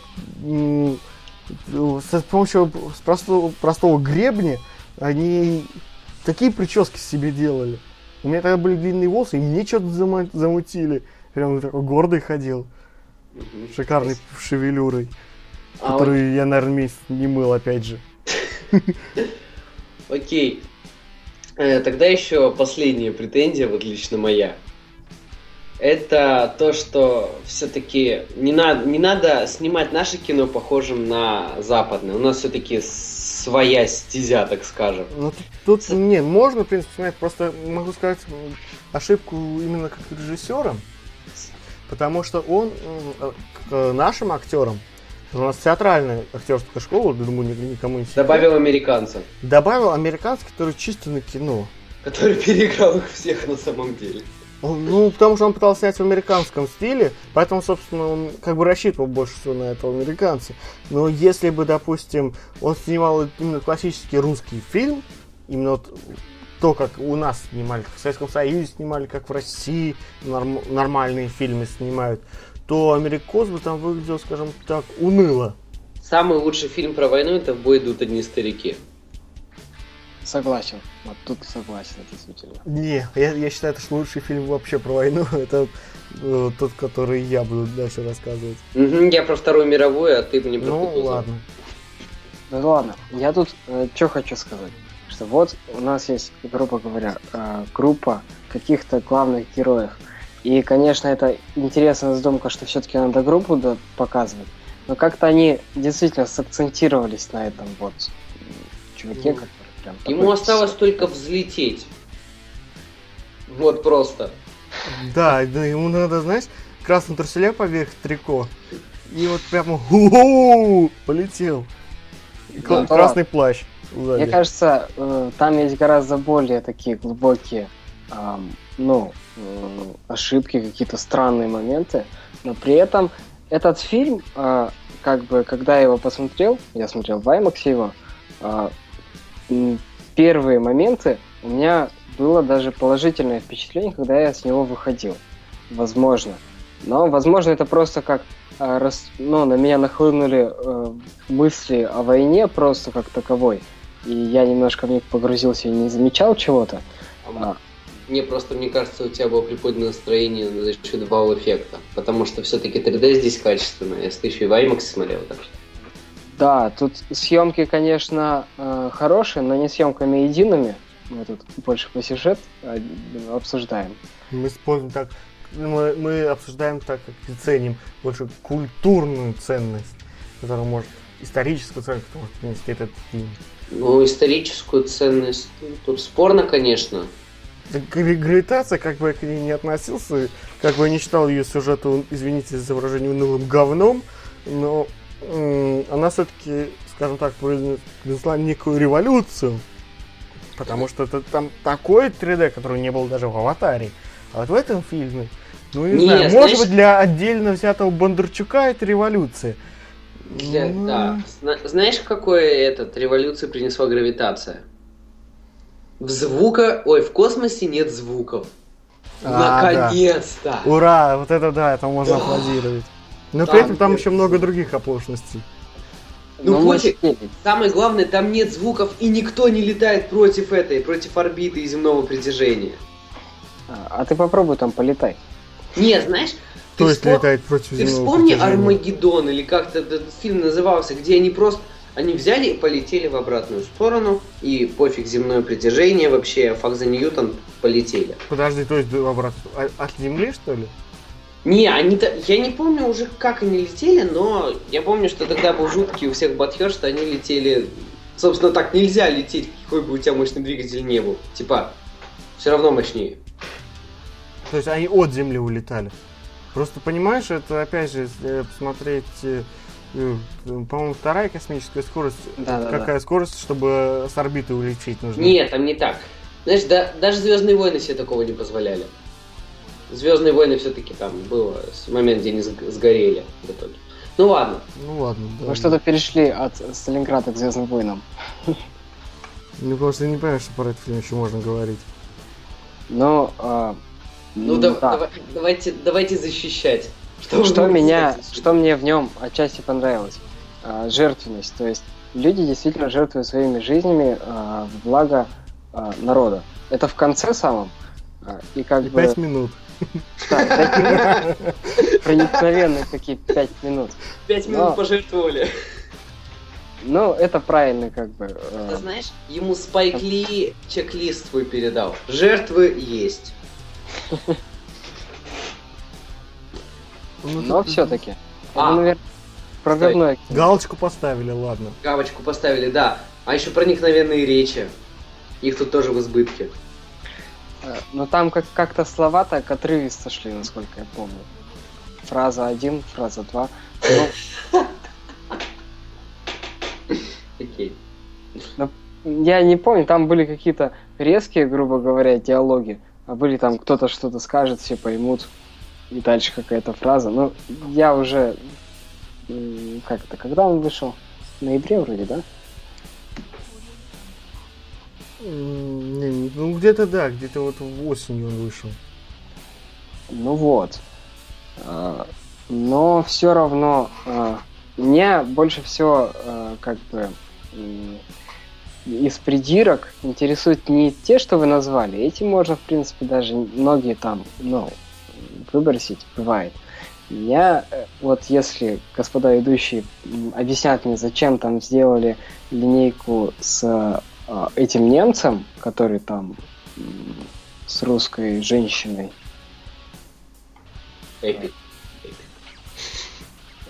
с помощью простого, простого гребня они такие прически себе делали. У меня тогда были длинные волосы, и мне что-то замутили. Прям такой гордый ходил. Шикарной шевелюрой. А которую вот... я, наверное, месяц не мыл, опять же. Окей. Э, тогда еще последняя претензия, вот лично моя. Это то, что все-таки не надо, не надо снимать наше кино похожим на западное. У нас все-таки своя стезя, так скажем. Ну, тут, тут не, можно, в принципе, снять, просто могу сказать ошибку именно как режиссера, потому что он к нашим актерам, у нас театральная актерская школа, думаю, никому не секрет. Добавил американца. Добавил американца, который чисто на кино. Который переиграл их всех на самом деле. Ну, потому что он пытался снять в американском стиле, поэтому, собственно, он как бы рассчитывал больше всего на этого американца. Но если бы, допустим, он снимал именно классический русский фильм, именно вот то, как у нас снимали, как в Советском Союзе снимали, как в России норм, нормальные фильмы снимают, то Америкос бы там выглядел, скажем так, уныло. Самый лучший фильм про войну это «В бой идут одни старики». Согласен. Вот тут согласен, действительно. Не, я, я считаю, это лучший фильм вообще про войну. Это э, тот, который я буду дальше рассказывать. Угу, я про Вторую мировую, а ты мне про Ну, ладно. Ну ладно, я тут э, что хочу сказать. Что вот у нас есть, грубо говоря, э, группа каких-то главных героев. И, конечно, это интересная задумка, что все-таки надо группу да, показывать. Но как-то они действительно сакцентировались на этом вот чуваке, ну, Прям Ему осталось только взлететь. Вот просто. Да, да, ему надо, знаешь, красный труселя поверх трико. И вот прямо полетел. Да, красный да. плащ. Сзади. Мне кажется, э, там есть гораздо более такие глубокие, ну, э, ошибки, какие-то странные моменты. Но при этом этот фильм, э, как бы, когда я его посмотрел, я смотрел в IMAX его, первые моменты у меня было даже положительное впечатление, когда я с него выходил. Возможно. Но, возможно, это просто как э, рас, ну, на меня нахлынули э, мысли о войне просто как таковой. И я немножко в них погрузился и не замечал чего-то. А. Мне просто, мне кажется, у тебя было приподнятое настроение за счет вау-эффекта. Потому что все-таки 3D здесь качественное. Если ты еще в IMAX смотрел, так что... Да, тут съемки, конечно, э, хорошие, но не съемками едиными. Мы тут больше по сюжет э, обсуждаем. Мы спорим так, мы, мы обсуждаем так, как и ценим больше культурную ценность, которая может историческую ценность, которую может принести этот фильм. Ну, историческую ценность тут спорно, конечно. Гравитация, как бы я к ней не относился, как бы я не считал ее сюжету, извините за выражение, унылым говном, но она все-таки, скажем так, произнесла некую революцию. Потому что это там такой 3D, который не был даже в аватаре. А вот в этом фильме, ну не, не знаю, знаешь, может быть для отдельно взятого Бондарчука это революция. Для, ну... Да. Знаешь, какое этот революцию принесла гравитация? В звука, ой, в космосе нет звуков. А, Наконец-то! Да. Ура! Вот это да, это можно аплодировать. Но там, при этом там еще много других оплошностей. Ну, ну Котик, самое главное, там нет звуков, и никто не летает против этой, против орбиты и земного притяжения. А, а ты попробуй там полетай. Не, знаешь, Кто если спор... летает против Ты вспомни Армагеддон, или как-то этот фильм назывался, где они просто они взяли и полетели в обратную сторону, и пофиг земное притяжение вообще, факт за Ньютон полетели. Подожди, то есть в обратную, а, от Земли что ли? Не, они то я не помню уже, как они летели, но я помню, что тогда был жуткий у всех батхер, что они летели... Собственно, так нельзя лететь, какой бы у тебя мощный двигатель не был. Типа, все равно мощнее. То есть они от Земли улетали? Просто понимаешь, это опять же, если посмотреть, э, э, по-моему, вторая космическая скорость. Да, Какая да. скорость, чтобы с орбиты улететь нужно? Нет, там не так. Знаешь, да, даже Звездные войны себе такого не позволяли. Звездные войны все-таки там было с момент, где они сгорели в итоге. Ну ладно. Ну ладно. Да. Мы что-то перешли от Сталинграда к Звездным войнам. Ну просто не понимаю, что про этот фильм еще можно говорить. Но а, ну, да. давай, давайте, давайте защищать. Что, что меня, что мне в нем отчасти понравилось? А, жертвенность. То есть люди действительно жертвуют своими жизнями а, в благо а, народа. Это в конце самом. А, и как и бы... Пять минут. Да. Проникновенные такие пять минут. Пять минут Но... пожертвовали. Ну, это правильно, как бы. Э. Ты знаешь, ему Спайк Ли чек-лист свой передал. Жертвы есть. Ну, Но все-таки. А, прорывной. Галочку поставили, ладно. Галочку поставили, да. А еще проникновенные речи. Их тут тоже в избытке. Э, Но ну, там как- как-то слова так отрывисто шли, насколько я помню. Фраза один, фраза два. Ну, Окей. Ну, я не помню, там были какие-то резкие, грубо говоря, диалоги. А были там кто-то что-то скажет, все поймут, и дальше какая-то фраза. Ну, я уже... Как это? Когда он вышел? В ноябре вроде, да? Ну, где-то да, где-то вот осенью он вышел. Ну вот. А, но все равно а, меня больше всего а, как бы из придирок интересуют не те, что вы назвали. Эти можно, в принципе, даже многие там, ну, выбросить, бывает. Я, э, вот если господа ведущие объяснят мне, зачем там сделали линейку с этим немцем, который там с русской женщиной. Эпик.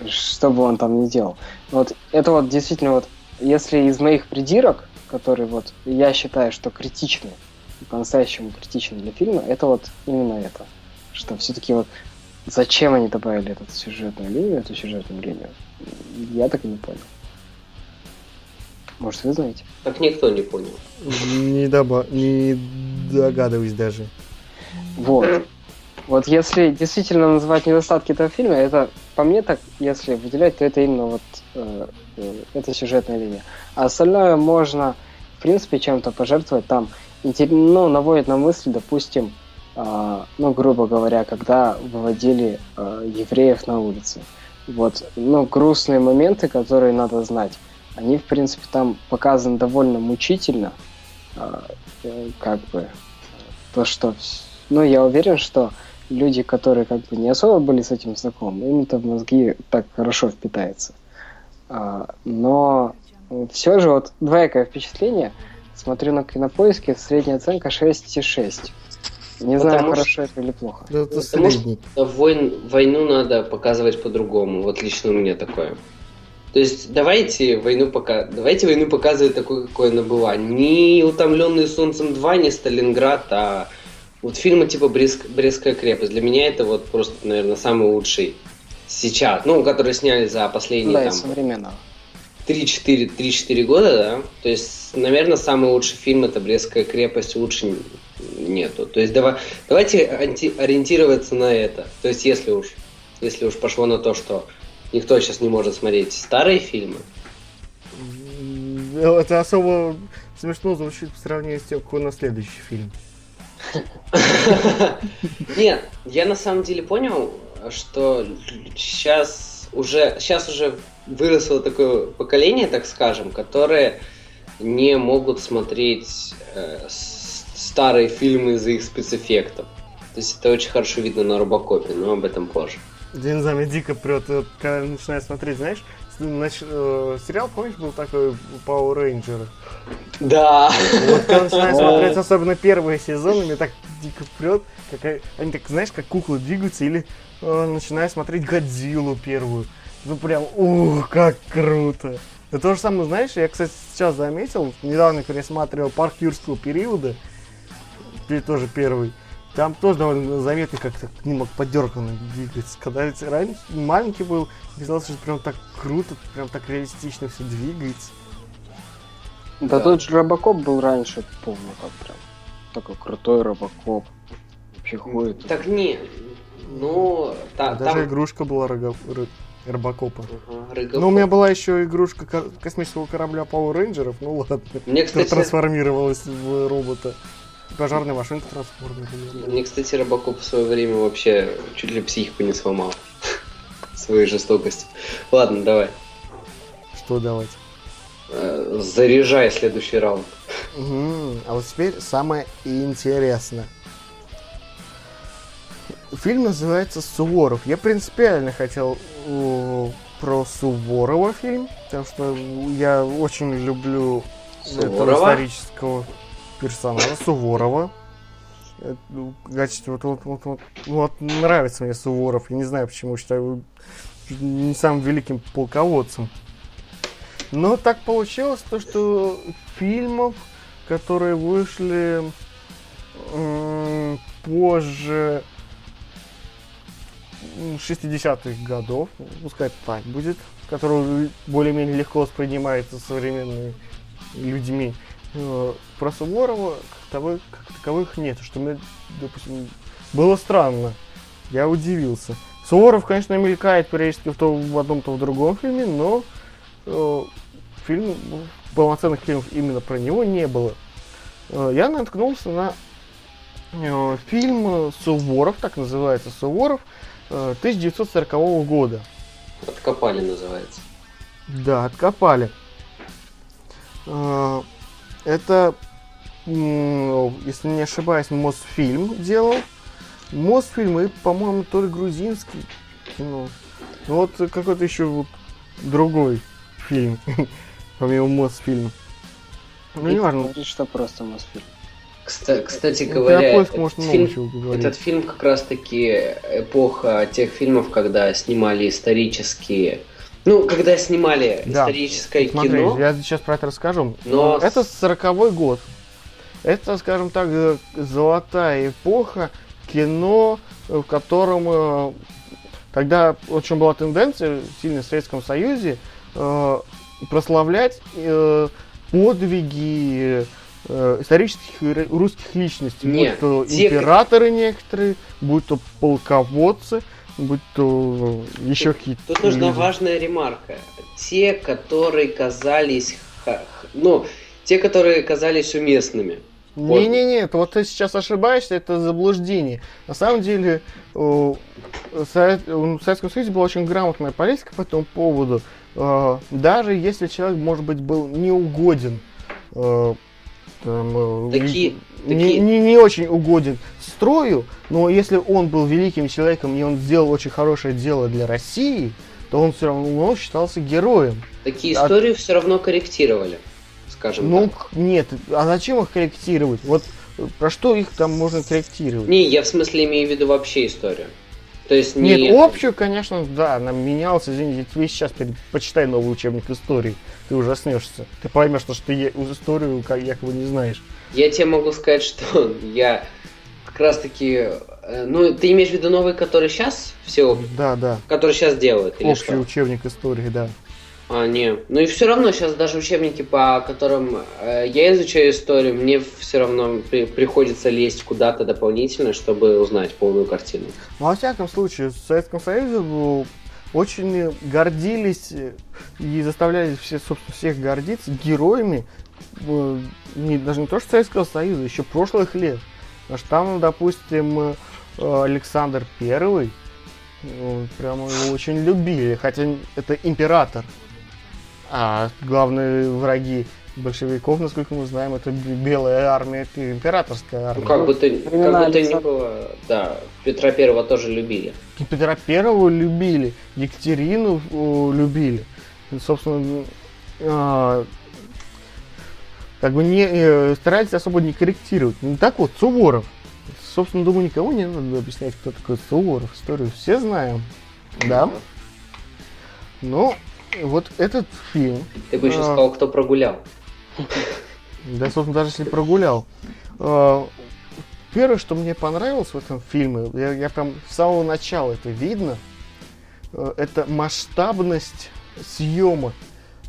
Что бы он там ни делал. Вот это вот действительно вот, если из моих придирок который вот я считаю, что критичный, по-настоящему критичный для фильма, это вот именно это. Что все-таки вот зачем они добавили эту сюжетную линию, эту сюжетную линию, я так и не понял. Может, вы знаете? Так никто не понял. Не, доба... не догадываюсь даже. Вот. Вот если действительно называть недостатки этого фильма, это по мне так, если выделять, то это именно вот э, э, эта сюжетная линия. А остальное можно, в принципе, чем-то пожертвовать. Там, ну, наводит на мысль, допустим, э, ну, грубо говоря, когда выводили э, евреев на улицы. Вот, ну, грустные моменты, которые надо знать, они, в принципе, там показаны довольно мучительно. Э, э, как бы, то, что... Ну, я уверен, что люди, которые как бы не особо были с этим знакомы, им это в мозги так хорошо впитается. А, но все же вот двоякое впечатление. Смотрю на кинопоиске, средняя оценка 6,6. Не знаю, Потому хорошо это или плохо. Да, это Потому средний. что войн, войну надо показывать по-другому. Вот лично у меня такое. То есть давайте войну пока, давайте войну показывать такой, какой она была. Не утомленный солнцем 2, не Сталинград, а вот фильмы типа Бреск, Брестская крепость, для меня это вот просто, наверное, самый лучший сейчас, ну, которые сняли за последние да, там... современного. 3-4 года, да? То есть, наверное, самый лучший фильм это Брестская крепость, лучше нету. То есть давай, давайте ориентироваться на это. То есть, если уж, если уж пошло на то, что никто сейчас не может смотреть старые фильмы. Это особо смешно звучит по сравнению с тем, какой на следующий фильм. Нет, я на самом деле понял, что сейчас уже, сейчас уже выросло такое поколение, так скажем, которые не могут смотреть э, старые фильмы из-за их спецэффектов. То есть это очень хорошо видно на Робокопе, но об этом позже. Я не знаю, мне дико прет, когда начинаю смотреть, знаешь, нач... э, сериал, помнишь, был такой Power Ranger? Да. Вот когда начинаю смотреть, особенно первые сезоны, мне так дико прет, как, они так, знаешь, как куклы двигаются, или э, начинаю смотреть Годзиллу первую. Ну прям, ух, как круто. Это то же самое, знаешь, я, кстати, сейчас заметил, недавно пересматривал парк юрского периода, тоже первый, там тоже довольно заметно как-то немного подерганно двигается. Когда ведь раньше маленький был, казалось, что прям так круто, прям так реалистично все двигается. Да, да. тот же Робокоп был раньше, помню, как прям. Такой крутой Робокоп. Вообще ходит. Так не, ну, та, Даже там... игрушка была рога... Робокопа. Ага, ну, у меня была еще игрушка космического корабля Power Rangers, ну ладно. Мне, кстати... трансформировалась в робота. Пожарная машинка трансформировалась. Мне, кстати, Робокоп в свое время вообще чуть ли психику не сломал. Своей жестокостью. Ладно, давай. Что давать? Э, заряжай следующий раунд. Угу. А вот теперь самое интересное. Фильм называется «Суворов». Я принципиально хотел про Суворова фильм, потому что я очень люблю Суворова? этого исторического персонажа Суворова. Ну, значит, вот, вот, вот, вот, вот нравится мне Суворов. Я не знаю, почему считаю не самым великим полководцем. Но так получилось, то, что фильмов, которые вышли позже 60-х годов, пускай так будет, который более-менее легко воспринимается современными людьми. Про Суворова как таковых, как таковых нет, что мне, допустим, было странно. Я удивился. Суворов, конечно, мелькает периодически в, то, в одном, то в другом фильме, но э, фильм, полноценных фильмов именно про него не было. Э, я наткнулся на э, фильм Суворов, так называется Суворов, 1940 э, года. Откопали называется. Да, откопали. Э, это, если не ошибаюсь, Мосфильм делал. Мосфильм и, по-моему, то ли грузинский кино. Ну вот какой-то еще вот другой фильм, помимо Мосфильма. Ну, не важно. что просто Мосфильм. Кстати, кстати говоря, этот, может фильм, этот фильм как раз-таки эпоха тех фильмов, когда снимали исторические ну, когда снимали да. историческое Смотри, кино. Я сейчас про это расскажу. Но это сороковой год. Это, скажем так, золотая эпоха кино, в котором тогда очень была тенденция сильно в Советском Союзе э, прославлять э, подвиги э, исторических русских личностей, Нет, будь то те... императоры некоторые, будь то полководцы, будь то еще какие-то. Тут нужна люди. важная ремарка. Те, которые казались, ну, те, которые казались уместными. Не-не-не, вот ты сейчас ошибаешься, это заблуждение. На самом деле, в Советском Союзе была очень грамотная политика по этому поводу. Э, даже если человек, может быть, был неугоден э, там, э, такие, не, такие... Не, не очень угоден строю, но если он был великим человеком и он сделал очень хорошее дело для России, то он все равно считался героем. Такие а... истории все равно корректировали, скажем ну, так. нет, а зачем их корректировать? Вот про что их там можно корректировать? Не, я в смысле имею в виду вообще историю. То есть не... Нет, общую, конечно, да, она менялась, извините, ты сейчас почитай новый учебник истории, ты ужаснешься. Ты поймешь, что ты историю как якобы не знаешь. Я тебе могу сказать, что я как раз таки... Э, ну, ты имеешь в виду новый, который сейчас все... Да, да. Который сейчас делают, или Общий что? учебник истории, да. А, не. Ну и все равно сейчас даже учебники, по которым э, я изучаю историю, мне все равно при, приходится лезть куда-то дополнительно, чтобы узнать полную картину. Ну, во всяком случае, в Советском Союзе ну, очень гордились и заставляли все, собственно, всех гордиться героями, э, не, даже не то что Советского Союза, еще прошлых лет. Потому что там, допустим, э, Александр Первый, прямо его очень любили, хотя это император, а главные враги большевиков, насколько мы знаем, это белая армия, это императорская армия. Ну, как бы то, как бы то ни было, да, Петра Первого тоже любили. Петра Первого любили, Екатерину любили. собственно, а, как бы не э, старались особо не корректировать. Ну так вот, Суворов. Собственно, думаю, никому не надо объяснять, кто такой Суворов. Историю все знаем. Да. Ну, вот этот фильм. Ты бы еще а, сказал, кто прогулял. Да, собственно, даже если прогулял. А, первое, что мне понравилось в этом фильме, я, я прям с самого начала это видно, э, это масштабность съемок.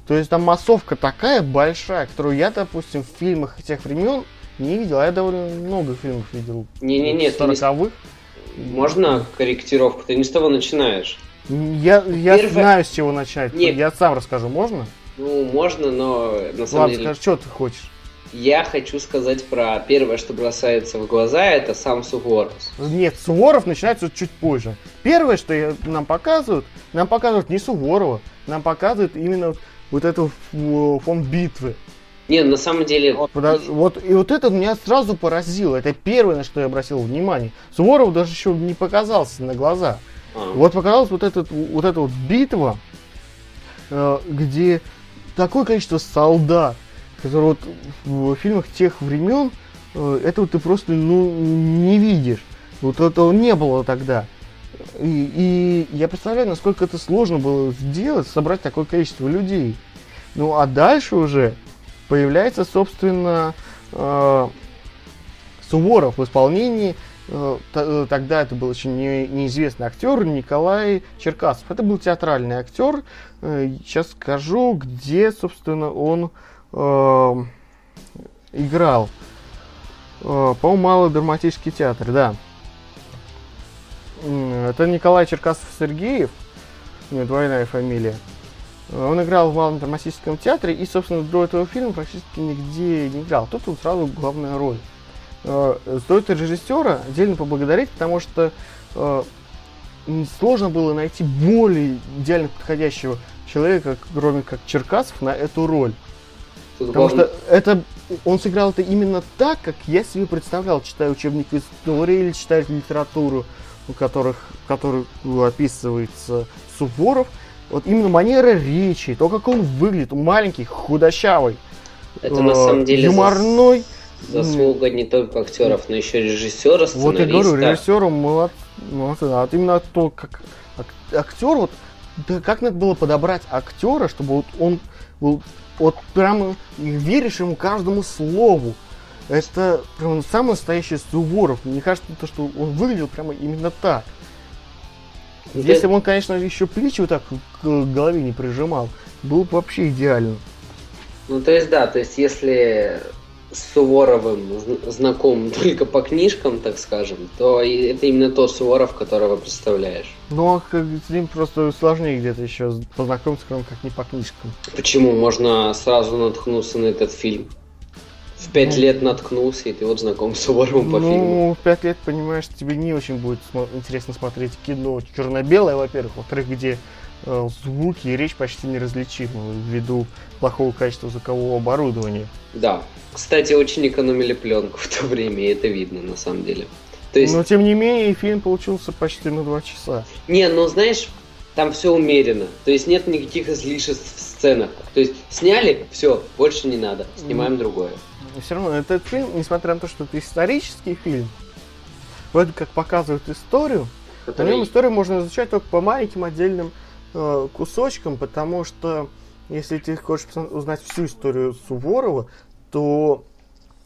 То есть там массовка такая большая, которую я, допустим, в фильмах тех времен не видел. А я довольно много фильмов видел. Не-не-не, 40-х. Можно корректировку? Ты не с того начинаешь. Я, я Первое... знаю, с чего начать. Нет. Я сам расскажу, можно? Ну, можно, но на самом Ладно, деле... скажи, что ты хочешь? Я хочу сказать про первое, что бросается в глаза, это сам Суворов. Нет, Суворов начинается чуть позже. Первое, что нам показывают, нам показывают не Суворова, нам показывают именно вот эту фон битвы. Не, на самом деле... Вот, вот, и вот это меня сразу поразило. Это первое, на что я обратил внимание. Суворов даже еще не показался на глаза. А. Вот показалась вот, этот, вот эта вот битва, э, где такое количество солдат, которые вот в фильмах тех времен, э, этого ты просто ну, не видишь. Вот этого не было тогда. И, и я представляю, насколько это сложно было сделать, собрать такое количество людей. Ну а дальше уже появляется, собственно, э, Суворов в исполнении тогда это был еще не, неизвестный актер Николай Черкасов. Это был театральный актер. Сейчас э, скажу, где, собственно, он э, играл. Э, по-моему, Малый драматический театр, да. Это Николай Черкасов-Сергеев, у него двойная фамилия. Он играл в Малом драматическом театре и, собственно, до этого фильма практически нигде не играл. Тут он сразу главная роль. Э, стоит режиссера отдельно поблагодарить, потому что э, сложно было найти более идеально подходящего человека, кроме как Черкасов, на эту роль. Потому что это он сыграл это именно так, как я себе представлял, читая учебник истории или читая литературу, у которых, который описывается Суворов. Вот именно манера речи, то, как он выглядит, маленький, худощавый, это э, на самом деле юморной. За заслуга не только актеров, но еще режиссера, сценариста. Вот я говорю, режиссером молод... молодцы. А вот именно то, как актер, вот да как надо было подобрать актера, чтобы вот он был вот прямо веришь ему каждому слову. Это прям самый настоящий Суворов. Мне кажется, то, что он выглядел прямо именно так. Если бы он, конечно, еще плечи вот так к голове не прижимал, было бы вообще идеально. Ну, то есть, да, то есть, если с Суворовым знаком только по книжкам, так скажем, то это именно тот Суворов, которого представляешь. Ну, а с ним просто сложнее где-то еще познакомиться, кроме как не по книжкам. Почему? Можно сразу наткнуться на этот фильм. В пять ну, лет наткнулся, и ты вот знаком с Суворовым по ну, фильму. Ну, в пять лет, понимаешь, тебе не очень будет см- интересно смотреть кино черно-белое, во-первых. Во-вторых, где звуки и речь почти неразличимы ввиду плохого качества звукового оборудования. Да. Кстати, очень экономили пленку в то время, и это видно на самом деле. То есть... Но тем не менее, фильм получился почти на два часа. Не, ну знаешь, там все умеренно. То есть нет никаких излишеств в сценах. То есть сняли, все, больше не надо. Снимаем mm. другое. Все равно этот фильм, несмотря на то, что это исторический фильм, вроде как показывает историю, Который... на нем историю можно изучать только по маленьким отдельным э, кусочкам, потому что если ты хочешь узнать всю историю Суворова, то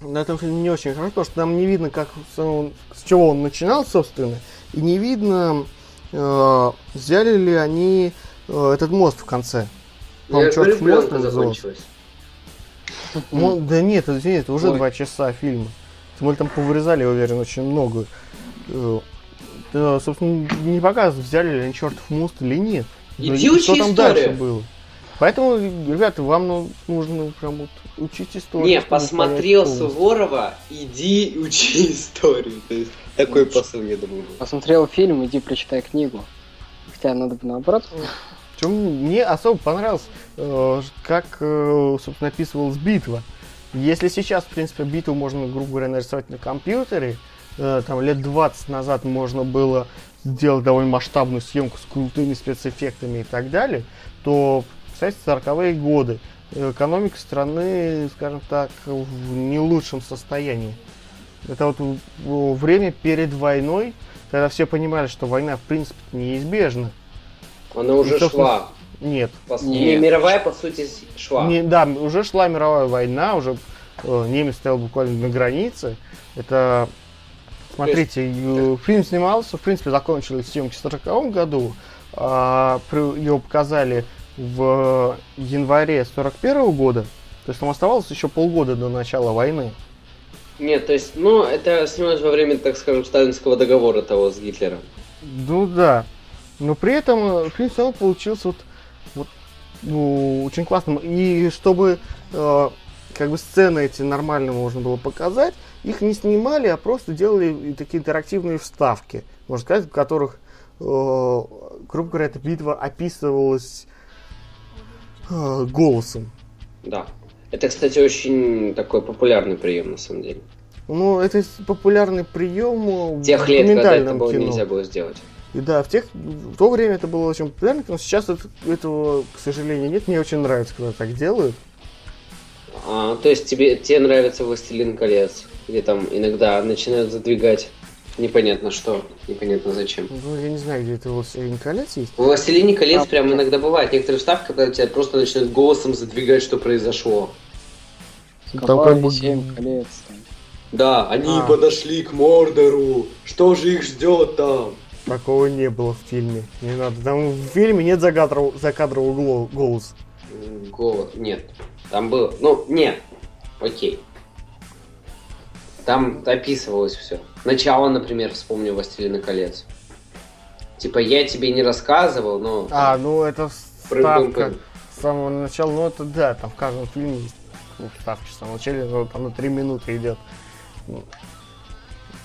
на этом фильме не очень хорошо, потому что нам не видно, как он, с чего он начинал, собственно, и не видно, э, взяли ли они э, этот мост в конце. Я говорю, мост закончилась. Ну, да нет, извини, это уже Ой. два часа фильма. Тем более там повырезали, я уверен, очень много. Э, да, собственно, не показывают, взяли ли они чертов мост или нет. Идиотская Что там дальше было. Поэтому, ребята, вам ну, нужно прям вот учить историю. Не, посмотрел Суворова, иди учи историю. То есть, такой посыл, я думаю. Посмотрел фильм, иди прочитай книгу. Хотя надо бы наоборот. Чем мне особо понравился э, как, э, собственно, описывалась битва. Если сейчас, в принципе, битву можно, грубо говоря, нарисовать на компьютере, э, там лет 20 назад можно было сделать довольно масштабную съемку с крутыми спецэффектами и так далее, то, кстати, 40-е годы экономика страны, скажем так, в не лучшем состоянии. Это вот время перед войной, когда все понимали, что война в принципе неизбежна. Она уже и, шла. Нет. Нет. Мировая, по сути, шла. Не, да, уже шла мировая война, уже э, немец стоял буквально на границе. Это, смотрите, есть... Э, фильм снимался, в принципе, закончились съемки в 1940 году. А, его показали в январе 41 года. То есть там оставалось еще полгода до начала войны. Нет, то есть, ну, это снялось во время, так скажем, сталинского договора того с Гитлером. Ну да. Но при этом фильм все равно получился вот, вот ну, очень классным. И чтобы э, как бы сцены эти нормально можно было показать, их не снимали, а просто делали такие интерактивные вставки, можно сказать, в которых, э, грубо говоря, эта битва описывалась э, голосом. Да. Это, кстати, очень такой популярный прием, на самом деле. Ну, это популярный прием в тех лет, когда это было кино. нельзя было сделать. И да, в, тех, в то время это было очень популярно, но сейчас это, этого, к сожалению, нет. Мне очень нравится, когда так делают. А, то есть тебе, тебе нравится «Властелин колец», где там иногда начинают задвигать непонятно что, непонятно зачем. Ну, я не знаю, где это «Властелин колец» есть. В «Властелине колец» а, прям иногда бывает некоторые вставки, когда тебя просто начинают голосом задвигать, что произошло. Там как бы... колец. Да, они а. подошли к Мордору. Что же их ждет там? Такого не было в фильме. Не надо. Там в фильме нет закадрового, закадрового голоса. Голос. Нет. Там был. Ну, нет. Окей. Там описывалось все. Начало, например, вспомню «Властелина колец». Типа, я тебе не рассказывал, но... А, ну это ставка с самого начала. Ну это да, там в каждом фильме есть ну, ставки в самом начале, но там на 3 минуты идет.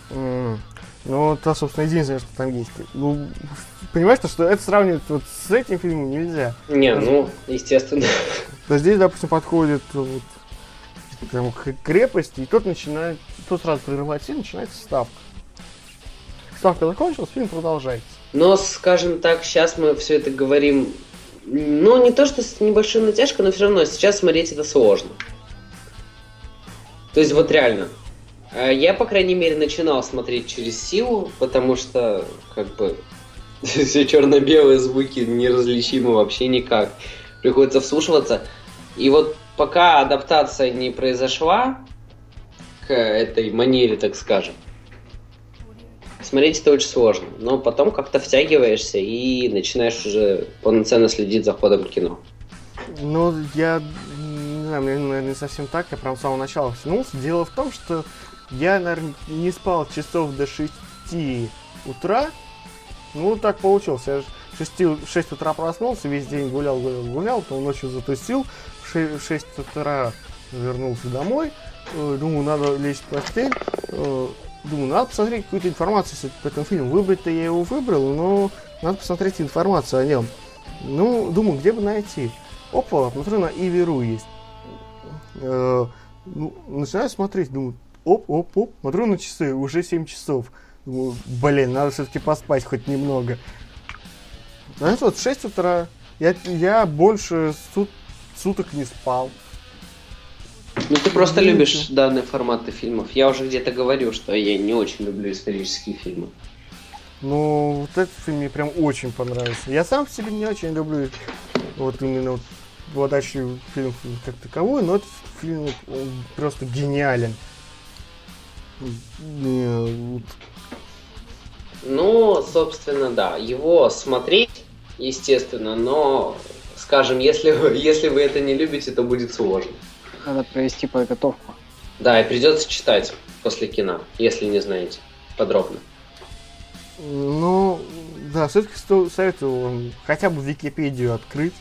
Ну, это, собственно, единственное, что там есть. Ну, понимаешь, что это сравнивать вот с этим фильмом нельзя. Не, ну, естественно. То здесь, допустим, подходит вот, прям к крепости, и тот начинает, тот сразу прерывает и начинается ставка. Ставка закончилась, фильм продолжается. Но, скажем так, сейчас мы все это говорим, ну, не то, что с небольшой натяжкой, но все равно сейчас смотреть это сложно. То есть, вот реально, Э, я, по крайней мере, начинал смотреть через силу, потому что, как бы, все черно-белые звуки неразличимы вообще никак. Приходится вслушиваться. И вот пока адаптация не произошла этой манере, так скажем, смотреть это очень сложно. Но потом как-то втягиваешься и начинаешь уже полноценно следить за ходом кино. Ну, я не знаю, наверное, не совсем так. Я прям с самого начала втянулся. Дело в том, что я, наверное, не спал часов до 6 утра. Ну, так получилось. Я в 6, в 6 утра проснулся, весь день гулял, гулял, гулял, потом ночью затусил. В 6, в 6 утра вернулся домой. Э, думаю, надо лечь в постель. Э, думаю, надо посмотреть какую-то информацию по этому фильму. Выбрать-то я его выбрал, но надо посмотреть информацию о нем. Ну, думаю, где бы найти. Опа, смотрю, на Иверу есть. Э, ну, начинаю смотреть, думаю, оп-оп-оп, смотрю на часы, уже 7 часов. Думаю, блин, надо все-таки поспать хоть немного. Знаешь, вот в 6 утра я, я больше сут, суток не спал. Ну ты просто Видите? любишь данные форматы фильмов. Я уже где-то говорю, что я не очень люблю исторические фильмы. Ну, вот этот фильм мне прям очень понравился. Я сам в себе не очень люблю вот именно вот владачий фильм как таковой, но этот фильм просто гениален. Ну, собственно, да. Его смотреть, естественно, но, скажем, если, если вы это не любите, то будет сложно. Надо провести подготовку. Да, и придется читать после кино, если не знаете подробно. Ну, да, все-таки советую вам хотя бы Википедию открыть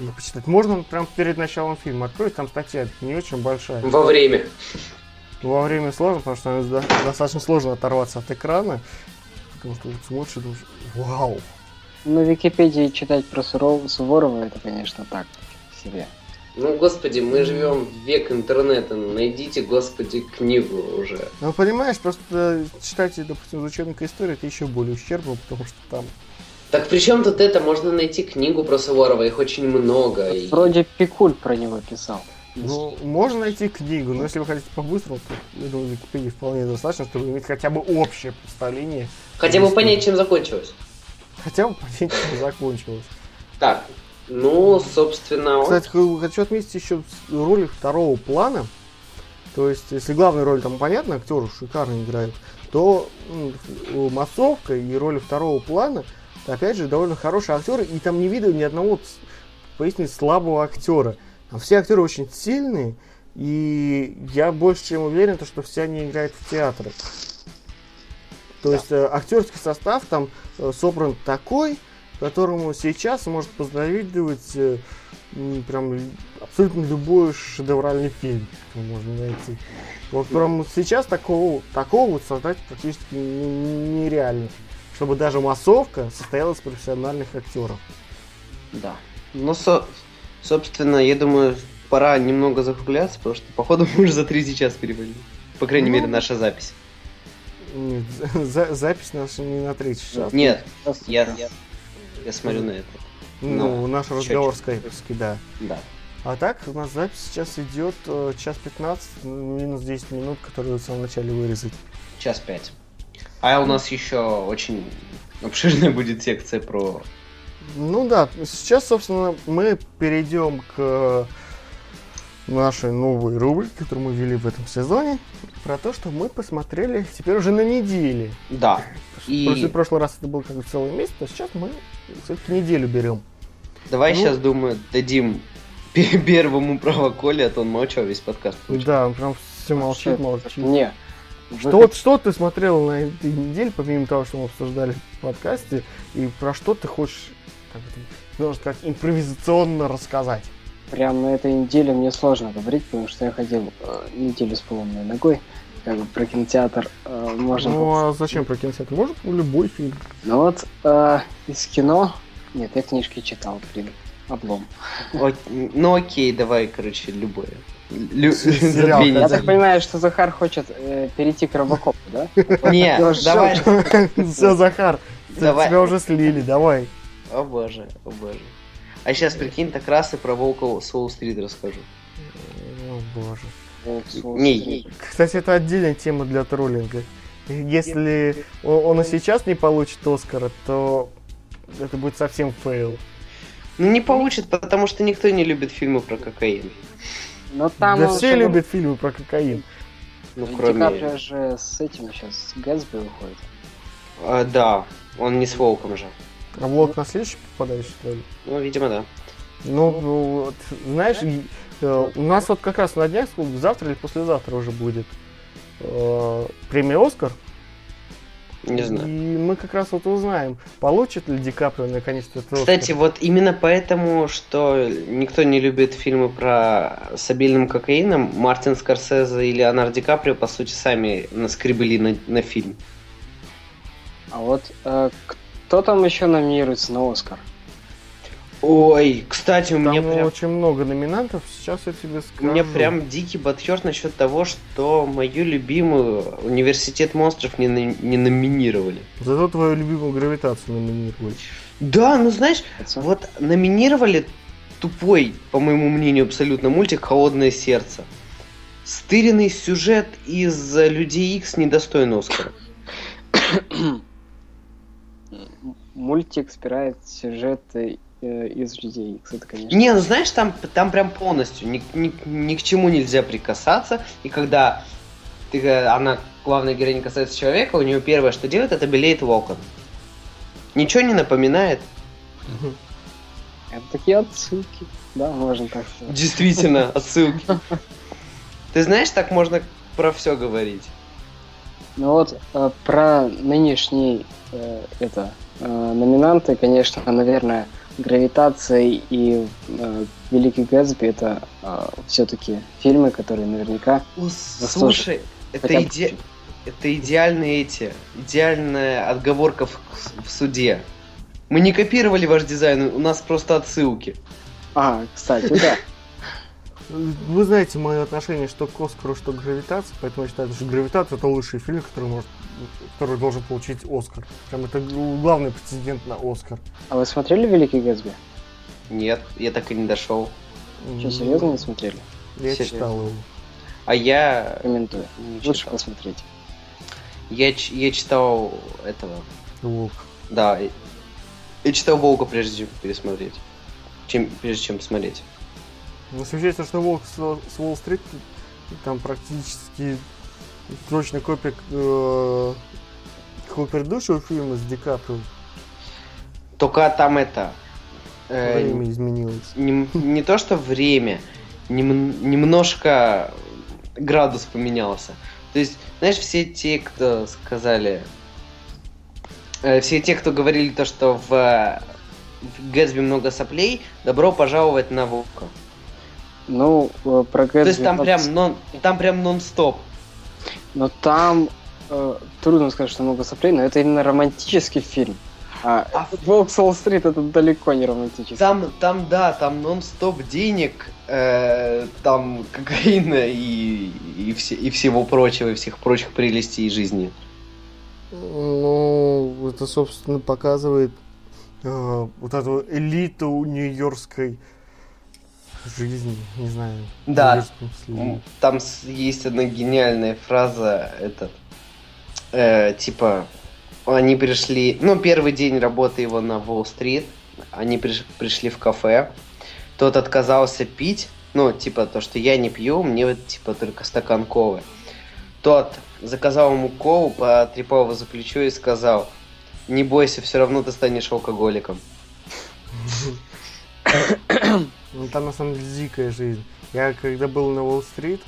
и почитать. Можно прям перед началом фильма открыть, там статья не очень большая. Во время. Во время сложно, потому что достаточно сложно оторваться от экрана. Потому что вот смотришь и думаешь, вау. На Википедии читать про. Суворова это, конечно, так себе. Ну, господи, мы живем в век интернета. Найдите, господи, книгу уже. Ну, понимаешь, просто читать, допустим, из учебника истории, это еще более ущербно, потому что там... Так при чем тут это? Можно найти книгу про Суворова, их очень много. и- Вроде Пикуль про него писал. Ну, можно найти книгу, но если вы хотите по-быстрому, то, я думаю, Википедии вполне достаточно, чтобы иметь хотя бы общее представление, Хотя бы понять, чем закончилось. хотя бы понять, чем закончилось. Так, ну, собственно, Кстати, х- хочу отметить еще роли второго плана. То есть, если главная роль там понятно, актеры шикарно играют, то массовка и роли второго плана, опять же, довольно хорошие актеры, и там не видно ни одного, вот пояснить, слабого актера. Там все актеры очень сильные, и я больше чем уверен, то, что все они играют в театре. То есть э, актерский состав там э, собран такой, которому сейчас может позавидовать э, прям абсолютно любой шедевральный фильм, который можно найти. Вот прям сейчас такого, такого вот создать практически нереально. Чтобы даже массовка состояла из профессиональных актеров. Да. Ну, со- собственно, я думаю, пора немного закругляться, потому что, походу, мы уже за третий час перевалили. По крайней Ну. мере, наша запись. Нет, за- запись наша не на третий час. Нет, Сейчас- я, я смотрю на это. Ну, ну, наш разговор скайповский, да. Да. А так, у нас запись сейчас идет э, час 15, минус 10 минут, которые в самом начале вырезать. Час пять. А у нас еще очень обширная будет секция про... Ну да, сейчас, собственно, мы перейдем к нашей новой рубрике, которую мы ввели в этом сезоне, про то, что мы посмотрели теперь уже на неделе. Да. И... И в прошлый раз это был как бы целый месяц, то сейчас мы все-таки неделю берем. давай ну- сейчас, думаю, дадим пе- первому право Коле, а то он молчал весь подкаст. Да, он прям все молчит, молчит. Не. Что, вот, что ты смотрел на этой неделе, помимо того, что мы обсуждали в подкасте, и про что ты хочешь, как можно сказать, импровизационно рассказать? Прям на этой неделе мне сложно говорить, потому что я ходил э, неделю с поломанной ногой. Как бы про кинотеатр э, можно... Ну а зачем про кинотеатр? Может, любой фильм. Ну вот э, из кино... Нет, я книжки читал, блин. Облом. О- Ну окей, давай, короче, любое. Лю- Сериал. Я так понимаю, что Захар хочет э, перейти к Робокопу, да? Не, Я давай. Все, Захар, тебя уже слили, давай. О боже, о боже. А сейчас, прикинь, так раз и про Волка с Уолл-стрит расскажу. О боже. Не. Кстати, это отдельная тема для троллинга. Если он и сейчас не получит Оскара, то это будет совсем fail. Ну не получит, потому что никто не любит фильмы про кокаин. Но там да все любят фильмы про кокаин. Ну, кроме... Каприо же с этим сейчас, с Гэтсби выходит. А, да, он не с Волком же. А Волк на следующий попадающий, что ли? Ну, видимо, да. Ну, вот, знаешь, э, у нас вот как раз на днях, завтра или послезавтра уже будет э, премия Оскар. Не знаю. И мы как раз вот узнаем, получит ли Ди Каприо наконец-то этот Кстати, Оскар. вот именно поэтому, что никто не любит фильмы про с обильным кокаином, Мартин Скорсезе и Леонардо Ди Каприо, по сути, сами наскребли на, на фильм. А вот э, кто там еще номинируется на Оскар? Ой, кстати, у Там меня прям... очень много номинантов, сейчас я тебе У скажу. меня прям дикий бадхерт насчет того, что мою любимую университет монстров не, на- не номинировали. Зато твою любимую гравитацию номинировали. Да, ну знаешь, Отца? вот номинировали тупой, по моему мнению, абсолютно мультик «Холодное сердце». Стыренный сюжет из «Людей Икс» недостоин Оскара. Мультик спирает сюжеты э, из Людей. Это, конечно. Не, ну знаешь, там, там прям полностью ни, ни- ни к чему нельзя прикасаться. И когда ты, э, она, главная героиня, касается человека, у нее первое, что делает, это белеет локон. Ничего не напоминает. Это такие отсылки. Да, можно так сказать. Действительно, отсылки. Ты знаешь, так можно про все говорить. Ну вот, э, про нынешние э, это номинанты, конечно, наверное, Гравитация и э, Великий Гэтсби это все-таки фильмы, которые наверняка О, слушай, это, иде- это идеальные эти, идеальная отговорка в, в суде. Мы не копировали ваш дизайн, у нас просто отсылки. А, кстати, да. Вы знаете мое отношение что к Оскару, что к Гравитации, поэтому я считаю, что Гравитация это лучший фильм, который, может, который должен получить Оскар. Прям это главный претендент на Оскар. А вы смотрели Великий Гэтсби? Нет, я так и не дошел. Что, серьезно не смотрели? Я Серьезно. читал его. А я Рекомендую. не Лучше читал. посмотреть. Я, ч- я читал этого. Волк. Да. Я читал Волка, прежде чем пересмотреть. Чем, прежде чем смотреть. Если учесть, что Волк с, с Уолл-стрит, там практически точно копия э, какого предыдущего фильма с Ди Каприо. Только там это. э, Время изменилось. не, не то что время, нем- немножко градус поменялся. То есть, знаешь, все те, кто сказали, э, все те, кто говорили то, что в, в Гэтсби много соплей, добро пожаловать на Волка. Ну, э, про Гэтсби... То есть там прям, нон, там прям нон-стоп. Но там э, трудно сказать, что много соплей, но это именно романтический фильм. А, А Волк с Уолл-стрит это далеко не романтический. Там, там, да, там нон-стоп денег, э, там кокаина и, и, все, и всего прочего, и всех прочих прелестей жизни. Ну, это, собственно, показывает э, вот эту элиту нью-йоркской жизни, не знаю. Да. Там есть одна гениальная фраза, этот, э, типа, они пришли, ну, первый день работы его на Уолл-стрит, они приш- пришли в кафе, тот отказался пить, ну, типа, то, что я не пью, мне, вот, типа, только стакан ковы. Тот заказал ему кову, потрепал его за плечо и сказал, не бойся, все равно ты станешь алкоголиком. Ну, там на самом деле дикая жизнь. Я когда был на Уолл-стрит,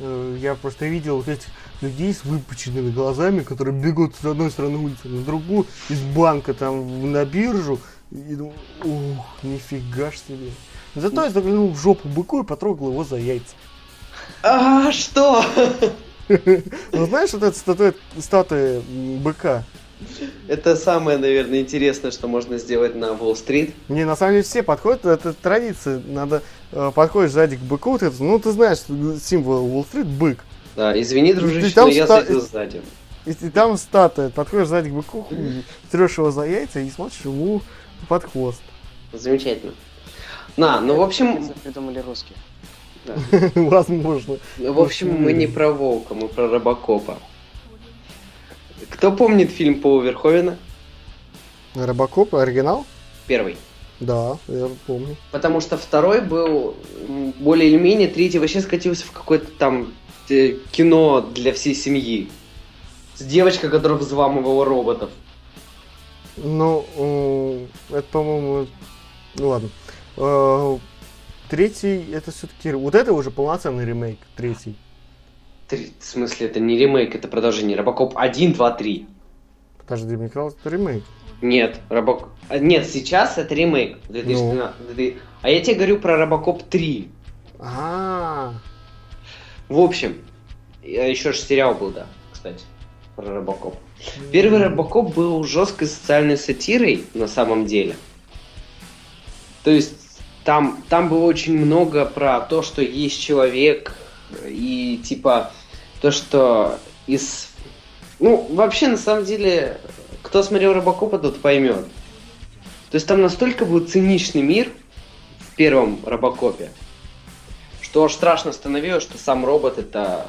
э, я просто видел вот этих людей с выпученными глазами, которые бегут с одной стороны улицы на другую, из банка там на биржу, и думаю, ух, нифига ж себе. Зато я заглянул в жопу быку и потрогал его за яйца. А что? Ну знаешь, вот эта статуя, статуя быка? Это самое, наверное, интересное, что можно сделать на Уолл-стрит. Не, на самом деле все подходят, это традиция. Надо э, подходишь сзади к быку, вот это, ну ты знаешь, символ Уолл-стрит бык. Да, извини, дружище, там но я ста- зайду сзади. И, и там статуя, подходишь сзади к быку, трешь его за яйца и смотришь ему под хвост. Замечательно. На, ну, в общем, придумали русские. да. Возможно. в общем, мы не про Волка, мы про Робокопа. Кто помнит фильм Пола Верховена? Робокоп, оригинал? Первый. Да, я помню. Потому что второй был более или менее, третий вообще скатился в какое-то там э, кино для всей семьи. С девочкой, которая взламывала роботов. Ну, э, это, по-моему, ну ладно. Э, Третий, это все-таки, вот это уже полноценный ремейк, третий. Три- В смысле, это не ремейк, это продолжение. Робокоп 1, 2, 3. Подожди, мне казалось, это ремейк. Нет, Робок... а, Нет, сейчас это ремейк. 2012. Две- А я тебе говорю про Робокоп 3. А, В общем, еще же сериал был, да, кстати, про Робокоп. Первый Робокоп был жесткой социальной сатирой на самом деле. То есть там, там было очень много про то, что есть человек, и типа то, что из... Ну, вообще, на самом деле, кто смотрел Робокопа, тот поймет. То есть там настолько был циничный мир в первом Робокопе, что аж страшно становилось, что сам робот это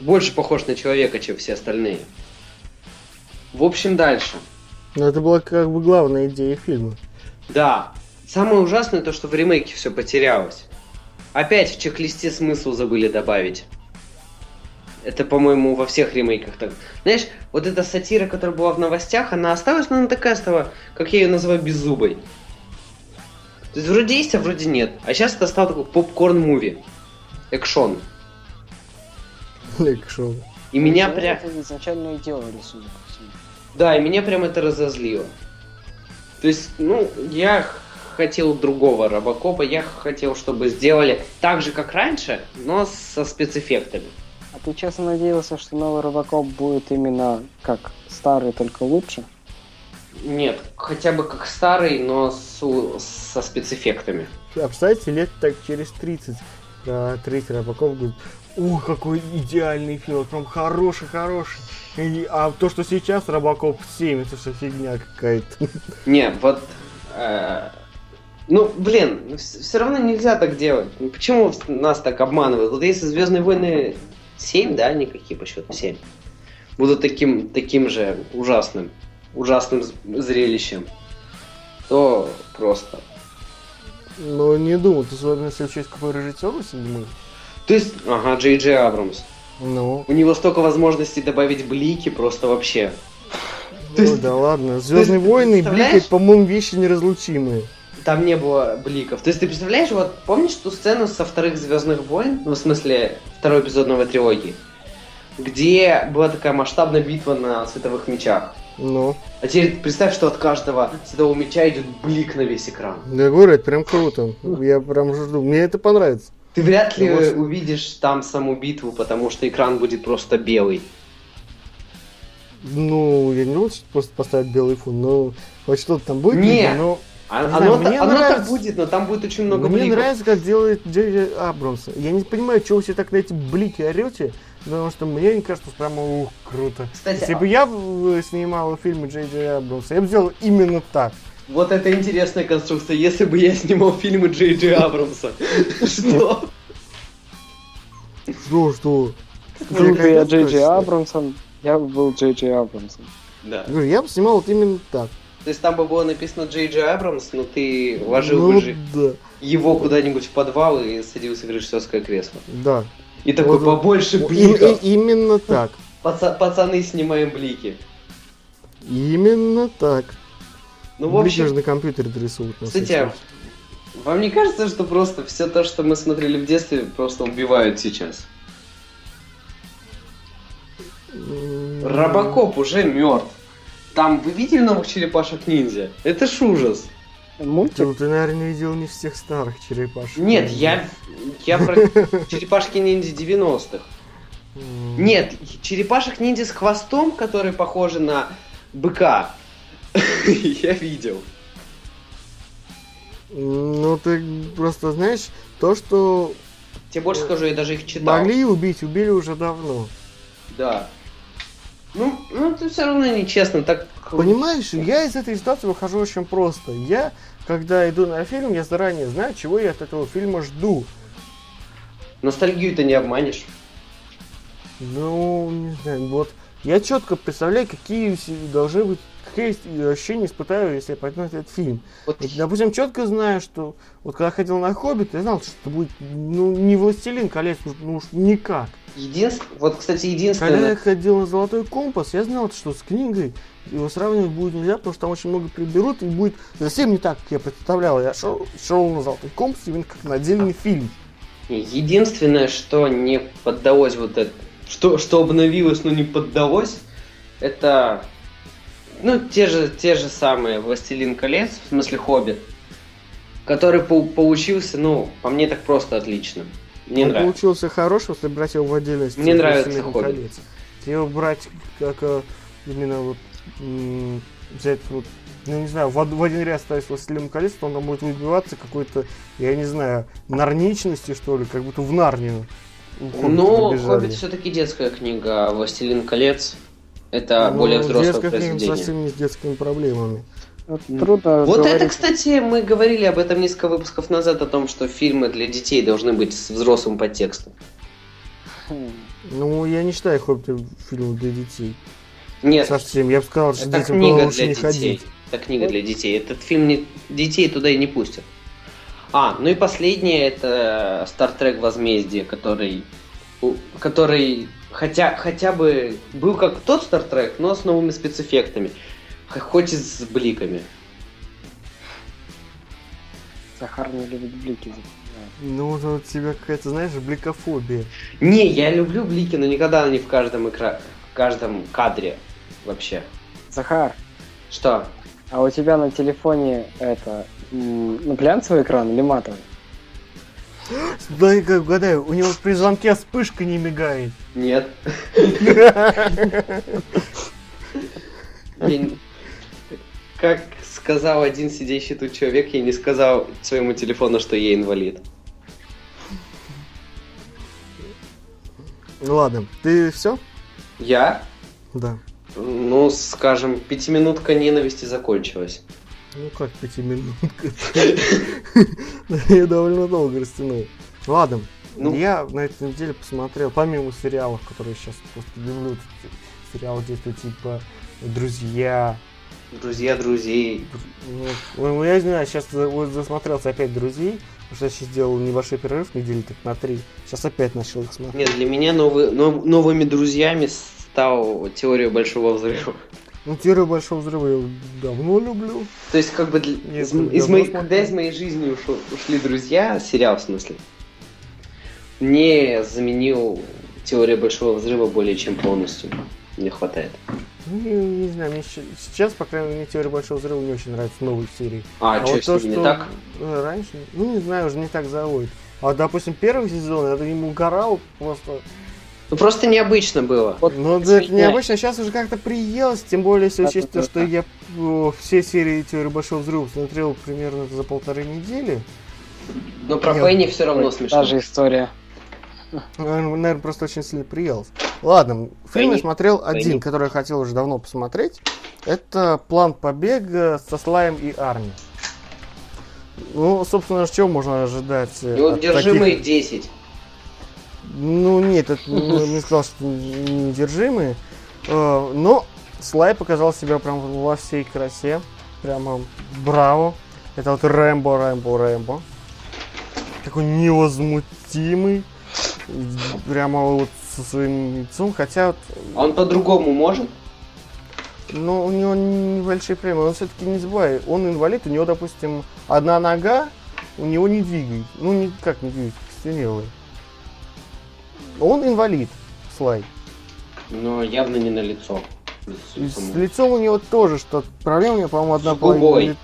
больше похож на человека, чем все остальные. В общем, дальше. Ну, это была как бы главная идея фильма. Да. Самое ужасное то, что в ремейке все потерялось. Опять в чек-листе смысл забыли добавить. Это, по-моему, во всех ремейках так. Знаешь, вот эта сатира, которая была в новостях, она осталась, но она такая стала, как я ее называю, беззубой. То есть вроде есть, а вроде нет. А сейчас это стал такой попкорн-муви. Экшон. Экшон. И меня Ну, прям... Это изначально и делали, судя по всему. Да, и меня прям это разозлило. То есть, ну, я хотел другого Робокопа, я хотел, чтобы сделали так же, как раньше, но со спецэффектами. А ты честно надеялся, что новый Робокоп будет именно как старый, только лучше? Нет, хотя бы как старый, но с, со спецэффектами. А представьте, лет так через 30 про третий Робокоп говорит, ух, какой идеальный фильм, прям хороший-хороший. И, а то, что сейчас Робокоп 7, это все фигня какая-то. Не, вот... Э, ну, блин, все равно нельзя так делать. Ну, почему нас так обманывают? Вот если Звездные войны 7, да, никакие по счету 7, будут таким, таким же ужасным, ужасным зрелищем, то просто. Ну, не думаю, ты особенно если учесть, какой режиссер у седьмой. То есть, ага, Джей Джей Абрамс. Ну. У него столько возможностей добавить блики, просто вообще. Ну, есть, да ладно. Звездные войны и блики, по-моему, вещи неразлучимые. Там не было бликов. То есть ты представляешь, вот помнишь ту сцену со вторых Звездных войн, ну в смысле второй эпизод новой трилогии, где была такая масштабная битва на световых мечах. Ну. А теперь представь, что от каждого светового меча идет блик на весь экран. Я говорю, это прям круто. Я прям жду. Мне это понравится. Ты вряд ли Может... увидишь там саму битву, потому что экран будет просто белый. Ну, я не что просто поставить белый фон, но хоть что-то там будет. Нет, но а, оно, знаю, оно нравится, так будет, но там будет очень много мне бликов. Мне нравится, как делает Джей Абрамс. Я не понимаю, чего вы все так на эти блики орете, потому что мне не кажется, что прямо ух, круто. Кстати, Если а... бы я снимал фильмы Джей Джей Абрамса, я бы сделал именно так. Вот это интересная конструкция. Если бы я снимал фильмы Джей Джей Абрамса. Что? Что, что? Был бы я Джей Джей Абрамсом, я бы был Джей Джей Абрамсом. Да. Я бы снимал вот именно так. То есть там бы было написано Джей Джей Абрамс, но ты вложил ну, бы же да. его куда-нибудь в подвал и садился в режиссерское кресло. Да. И такой вот, побольше бликов. И, именно так. Паца- пацаны, снимаем блики. Именно так. Ну, в общем... Блики же на компьютере рисуют. Кстати, а вам не кажется, что просто все то, что мы смотрели в детстве, просто убивают сейчас? Робокоп уже мертв. Там вы видели новых черепашек ниндзя? Это ж ужас. Мультик? Ну, ты, наверное, не видел не всех старых черепашек. Нет, я, я про черепашки ниндзя 90-х. Нет, черепашек ниндзя с хвостом, которые похожи на быка. я видел. Ну, ты просто знаешь, то, что... Тебе больше скажу, я даже их читал. Могли убить, убили уже давно. Да. Ну, ну это все равно нечестно. Так... Понимаешь, я из этой ситуации выхожу очень просто. Я, когда иду на фильм, я заранее знаю, чего я от этого фильма жду. Ностальгию ты не обманешь. Ну, не знаю, вот я четко представляю, какие должны быть какие ощущения испытаю, если я пойду на этот фильм. Вот. Допустим, четко знаю, что вот когда ходил на Хоббит, я знал, что это будет ну, не Властелин колец, ну уж никак. Единственное, вот, кстати, единственное... Когда я ходил на Золотой Компас, я знал, что с книгой его сравнивать будет нельзя, потому что там очень много приберут, и будет совсем не так, как я представлял. Я шел, шел на Золотой Компас именно как на отдельный фильм. Единственное, что не поддалось вот это, что, что обновилось, но не поддалось, это ну, те же, те же самые «Властелин колец», в смысле «Хоббит», который по получился, ну, по мне так просто отлично. Мне Он нравится. получился хороший, если брать его в отдельности. Мне нравится «Хоббит». Колец. Если его брать как э, именно вот взять вот ну, не знаю, в, в один ряд ставить «Властелин колец», то он там будет выбиваться какой-то, я не знаю, нарничности, что ли, как будто в Нарнию. Ну, «Хоббит» все-таки детская книга, а «Властелин колец» Это ну, более взрослое произведение. совсем не с детскими проблемами. Вот, трудно вот говорить. это, кстати, мы говорили об этом несколько выпусков назад, о том, что фильмы для детей должны быть с взрослым подтекстом. Ну, я не считаю Хоббита фильмом для детей. Нет. Совсем. Я бы сказал, что это детям книга лучше для не детей. ходить. Это книга для детей. Этот фильм не... детей туда и не пустят. А, ну и последнее это Star Trek Возмездие, который, который хотя, хотя бы был как тот Star Trek, но с новыми спецэффектами. Хоть и с бликами. Захар не любит блики. Ну, вот у тебя какая-то, знаешь, бликофобия. Не, я люблю блики, но никогда не в каждом экра... в каждом кадре вообще. Захар. Что? А у тебя на телефоне это ну, глянцевый экран или матовый? Дай-ка угадаю, у него при звонке вспышка не мигает. Нет. Как сказал один сидящий тут человек, я не сказал своему телефону, что я инвалид. Ну ладно, ты все? Я? Да. Ну, скажем, пятиминутка ненависти закончилась. Ну как пятиминутка? Я довольно долго растянул. Ладно, Ну. я на этой неделе посмотрел, помимо сериалов, которые сейчас просто люблю, сериалы действуют типа «Друзья», Друзья друзей. ну, ну, я не знаю, сейчас вот засмотрелся опять «Друзей», потому что я сейчас сделал небольшой перерыв недели так на три, сейчас опять начал их смотреть. Нет, для меня новый- нов- новыми друзьями стал теория большого взрыва. Ну, «Теорию большого взрыва» я давно люблю. То есть, как бы, для- Нет, из, из смотрю. когда из моей жизни ушел- ушли друзья, сериал в смысле, не заменил теория большого взрыва более чем полностью. Не хватает. Ну, не, не знаю, мне сейчас, по крайней мере, «Теория большого взрыва» не очень нравится новые серии. А, что вот с ними не так? э, раньше, ну не знаю, уже не так заводит. А допустим, первый сезон, я ему угорал просто. Ну просто необычно было. Вот Ну, да, это необычно, сейчас уже как-то приелось, тем более, если Да, учесть да, то, что я э, все серии Теории Большого Взрыва смотрел примерно за полторы недели. Но про Нет. Пенни все равно смешно. Та же история. Наверное, просто очень сильно приелось. Ладно, фильм я смотрел один, который я хотел уже давно посмотреть. Это «План побега» со Слаем и Арни. Ну, собственно, чего можно ожидать? э, Неудержимые таких- 10. Ну нет, это не не сказал, что неудержимые. Э, Но Слай показал себя прям во всей красе. Прямо браво. Это вот Рэмбо, Рэмбо, Рэмбо. Такой невозмутимый. Прямо вот со своим лицом. Хотя вот, А он по-другому может? ну, у него небольшие проблемы. Он все-таки не забывай, он инвалид, у него, допустим, одна нога, у него не двигает. Ну, никак не двигается, костенелый. Он инвалид, Слай. Но явно не на лицо. С лицом у него тоже что проблема, у него, по-моему, одна С половина, ли-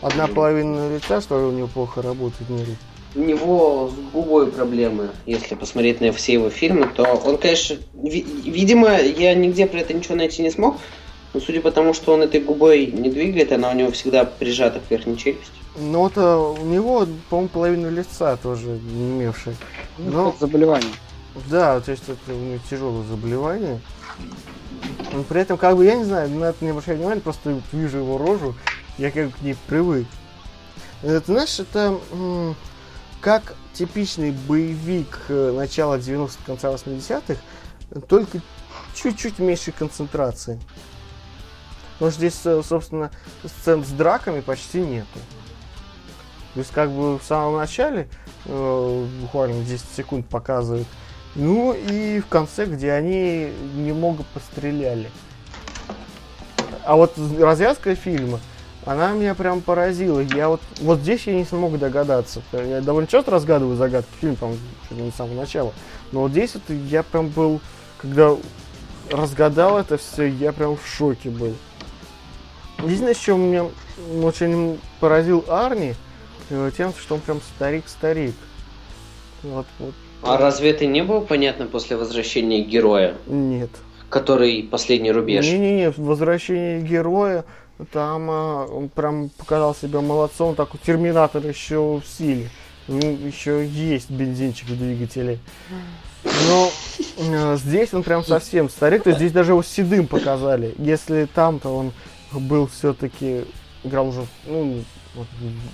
одна половина лица, что у него плохо работает, не видит. У него с губой проблемы. Если посмотреть на все его фильмы, то он, конечно, ви- видимо, я нигде про это ничего найти не смог. Но судя по тому, что он этой губой не двигает, она у него всегда прижата к верхней челюсти. Но вот э, у него, по-моему, половина лица тоже не имевшая. Ну, Ну, это заболевание. Да, то есть это у него тяжелое заболевание. Но при этом, как бы, я не знаю, на это не обращаю внимания, просто вижу его рожу, я как бы к ней привык. Это, знаешь, это как типичный боевик э, начала 90-х, конца 80-х, только чуть-чуть меньшей концентрации. Потому что здесь, э, собственно, сцен с драками почти нету. То есть, как бы в самом начале, э, буквально 10 секунд показывают, ну и в конце, где они немного постреляли. А вот развязка фильма, она меня прям поразила. Я вот, вот здесь я не смог догадаться. Я довольно часто разгадываю загадки фильма, там, чуть ли не с самого начала. Но вот здесь вот я прям был, когда разгадал это все, я прям в шоке был. Единственное, что меня очень поразил Арни, э, тем, что он прям старик-старик. Вот, вот, А разве это не было понятно после возвращения героя, нет. который последний рубеж? Не-не-не, возвращение героя, там а, он прям показал себя молодцом, такой терминатор еще в силе. еще есть бензинчик в двигателе. Но э, здесь он прям совсем старик, то есть здесь даже его седым показали. Если там-то он был все-таки, играл уже ну,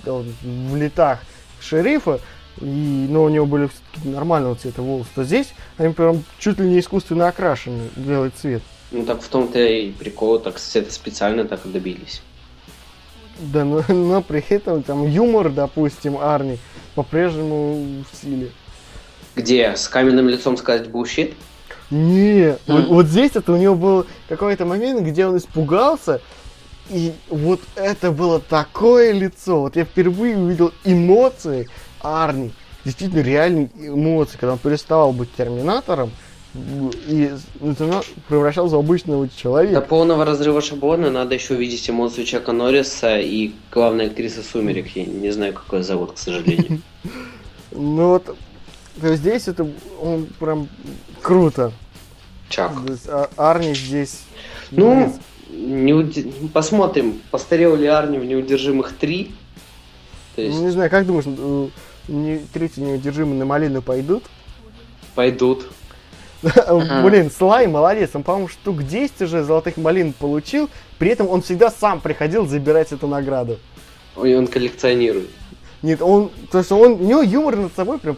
в летах шерифа, и, но у него были нормального цвета волосы, то здесь они прям чуть ли не искусственно окрашены белый цвет. Ну так в том-то и прикол, так это специально так и добились. Да, но, но при этом там юмор, допустим, Арни по-прежнему в силе. Где с каменным лицом сказать bullshit? Не, вот, М. вот здесь это у него был какой-то момент, где он испугался, и вот это было такое лицо. Вот я впервые увидел эмоции Арни, действительно реальные эмоции, когда он переставал быть терминатором и превращался в обычного До человека. полного разрыва шаблона надо еще увидеть эмоцию Чака Норриса и главной актрисы «Сумерек». Я не знаю, как ее зовут, к сожалению. Ну вот, то есть здесь это он прям круто. Чак. А- Арни здесь. Ну, неуд- посмотрим, постарел ли Арни в «Неудержимых 3». То есть Ну, не знаю, как думаешь, э, не, третий неудержимый на малину пойдут? пойдут. Блин, Слай молодец, он, по-моему, штук 10 уже золотых малин получил, при этом он всегда сам приходил забирать эту награду. Ой, он коллекционирует. Нет, он, то есть он, у него юмор над собой прям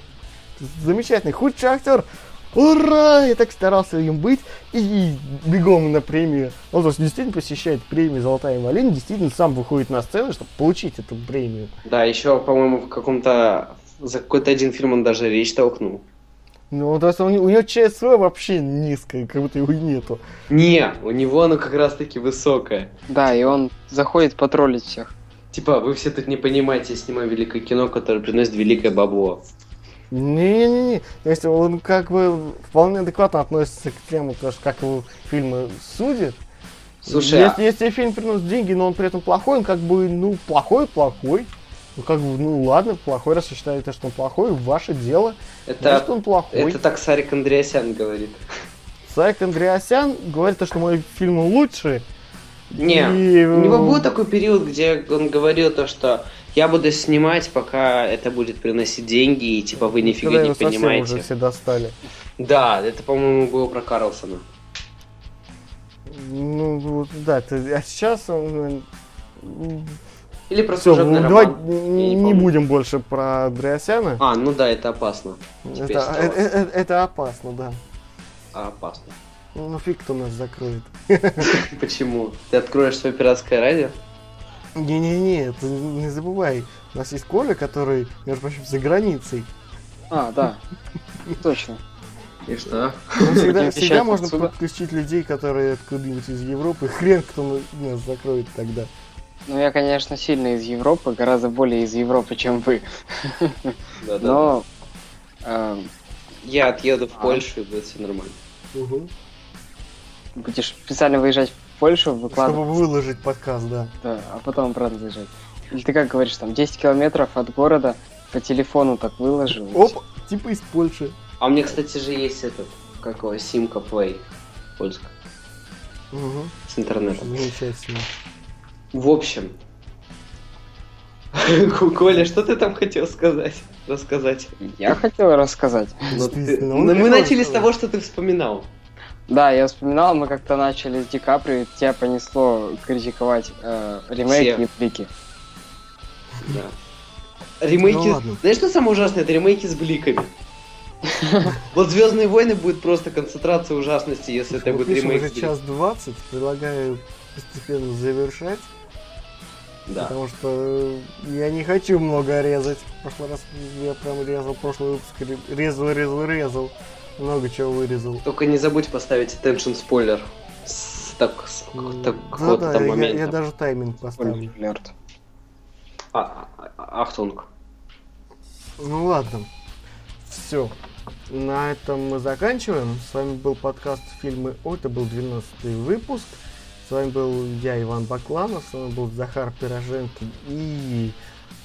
замечательный. Худший актер, ура! Я так старался им быть, и бегом на премию. Он то есть, действительно посещает премию «Золотая малина», действительно сам выходит на сцену, чтобы получить эту премию. Да, еще, по-моему, в каком-то... За какой-то один фильм он даже речь толкнул. Ну, то есть он- у него ЧСВ вообще низкое, как будто его и нету. Не, у него оно как раз-таки высокое. Да, и он заходит потроллить всех. Типа, вы все тут не понимаете, я снимаю великое кино, которое приносит великое бабло. Не-не-не, то есть он как бы вполне адекватно относится к тему, потому что как его фильмы судят. Слушай, если, а- если фильм приносит деньги, но он при этом плохой, он как бы, ну, плохой-плохой. Ну, как бы, ну, ладно, плохой, раз вы считаете, что он плохой, ваше дело. это, Значит, он плохой. это так Сарик Андреасян говорит. Сайк Андреасян говорит, то, что мои фильмы лучшие. Не, И, у него э, был такой период, где он говорил то, что я буду снимать, пока это будет приносить деньги, и типа вы нифига когда не его понимаете. уже все достали. Да, это, по-моему, было про Карлсона. Ну, да, ты- а сейчас он... Или про Все, служебный давай роман. не, не помню. будем больше про Андреасяна. А, ну да, это опасно. Теперь это, стало. э- э- это опасно, да. А, опасно. Ну фиг кто нас закроет. Почему? Ты откроешь свое пиратское радио? Не-не-не, ты не забывай. У нас есть Коля, который, между прочим, за границей. А, да. Точно. И что? Ну, всегда, всегда можно отсюда. подключить людей, которые откуда-нибудь из Европы. Хрен кто на- нас закроет тогда. Ну, я, конечно, сильно из Европы, гораздо более из Европы, чем вы. Да, да. Но эм, Я отъеду в А. Польшу, и будет все нормально. будешь специально выезжать в Польшу, Чтобы выкладывать, выложить подкаст, да. да, а потом обратно заезжать. Или ты как говоришь, там 10 километров от города по телефону так выложил. Оп, типа из Польши. А у меня, кстати, же есть этот, как его, Симка Play. Польская. Угу. С интернетом. Замечательно. В общем. Коля, что ты там хотел сказать? Рассказать. Я хотел рассказать. Ну, ты- ну, он мы начали с того, что ты вспоминал. Да, я вспоминал, мы как-то начали с Ди Каприо, и тебя понесло критиковать э, ремейки Все. и блики. Да. Ремейки. Ну ладно. Знаешь, что самое ужасное? Это ремейки с бликами. Вот Звездные войны будет просто концентрация ужасности, если это будет ремейк. уже час 20. Предлагаю постепенно завершать. Да. Потому что э, я не хочу много резать. В прошлый раз я прям резал, прошлый выпуск ре- резал, резал, резал. Много чего вырезал. Только не забудь поставить attention спойлер. С, так, с Да, какого-то какого-то да, там я, я даже тайминг поставлю. Alert. А, а, а- Ахтунг. Ну ладно. Все. На этом мы заканчиваем. С вами был подкаст фильмы О. Это был 12 выпуск. С вами был я, Иван Бакланов. С вами был Захар Пироженко и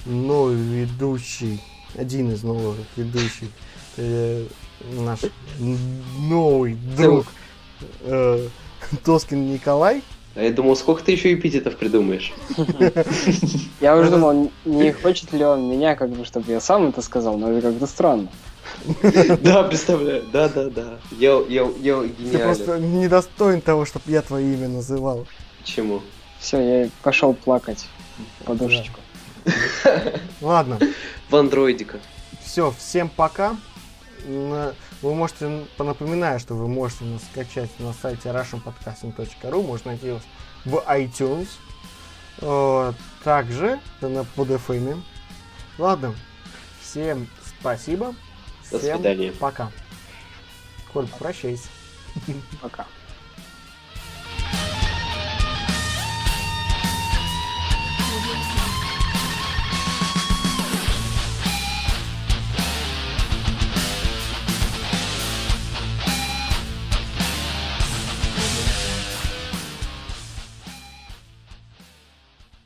новый ведущий. Один из новых ведущих. э, наш новый друг э, Тоскин Николай. А я думал, сколько ты еще эпитетов придумаешь? Я уже думал, не хочет ли он меня, как бы, чтобы я сам это сказал, но это как-то странно. Да, представляю. Да, да, да. Я, я, я Ты гениален. просто недостоин того, чтобы я твое имя называл. Почему? Все, я пошел плакать подушечку. Ладно. В андроидика. Все, всем пока. Вы можете, напоминаю, что вы можете нас скачать на сайте russianpodcasting.ru, можно найти вас в iTunes, также на под FM. Ладно, всем спасибо. До всем свидания. Пока. Коль, прощайся. Пока.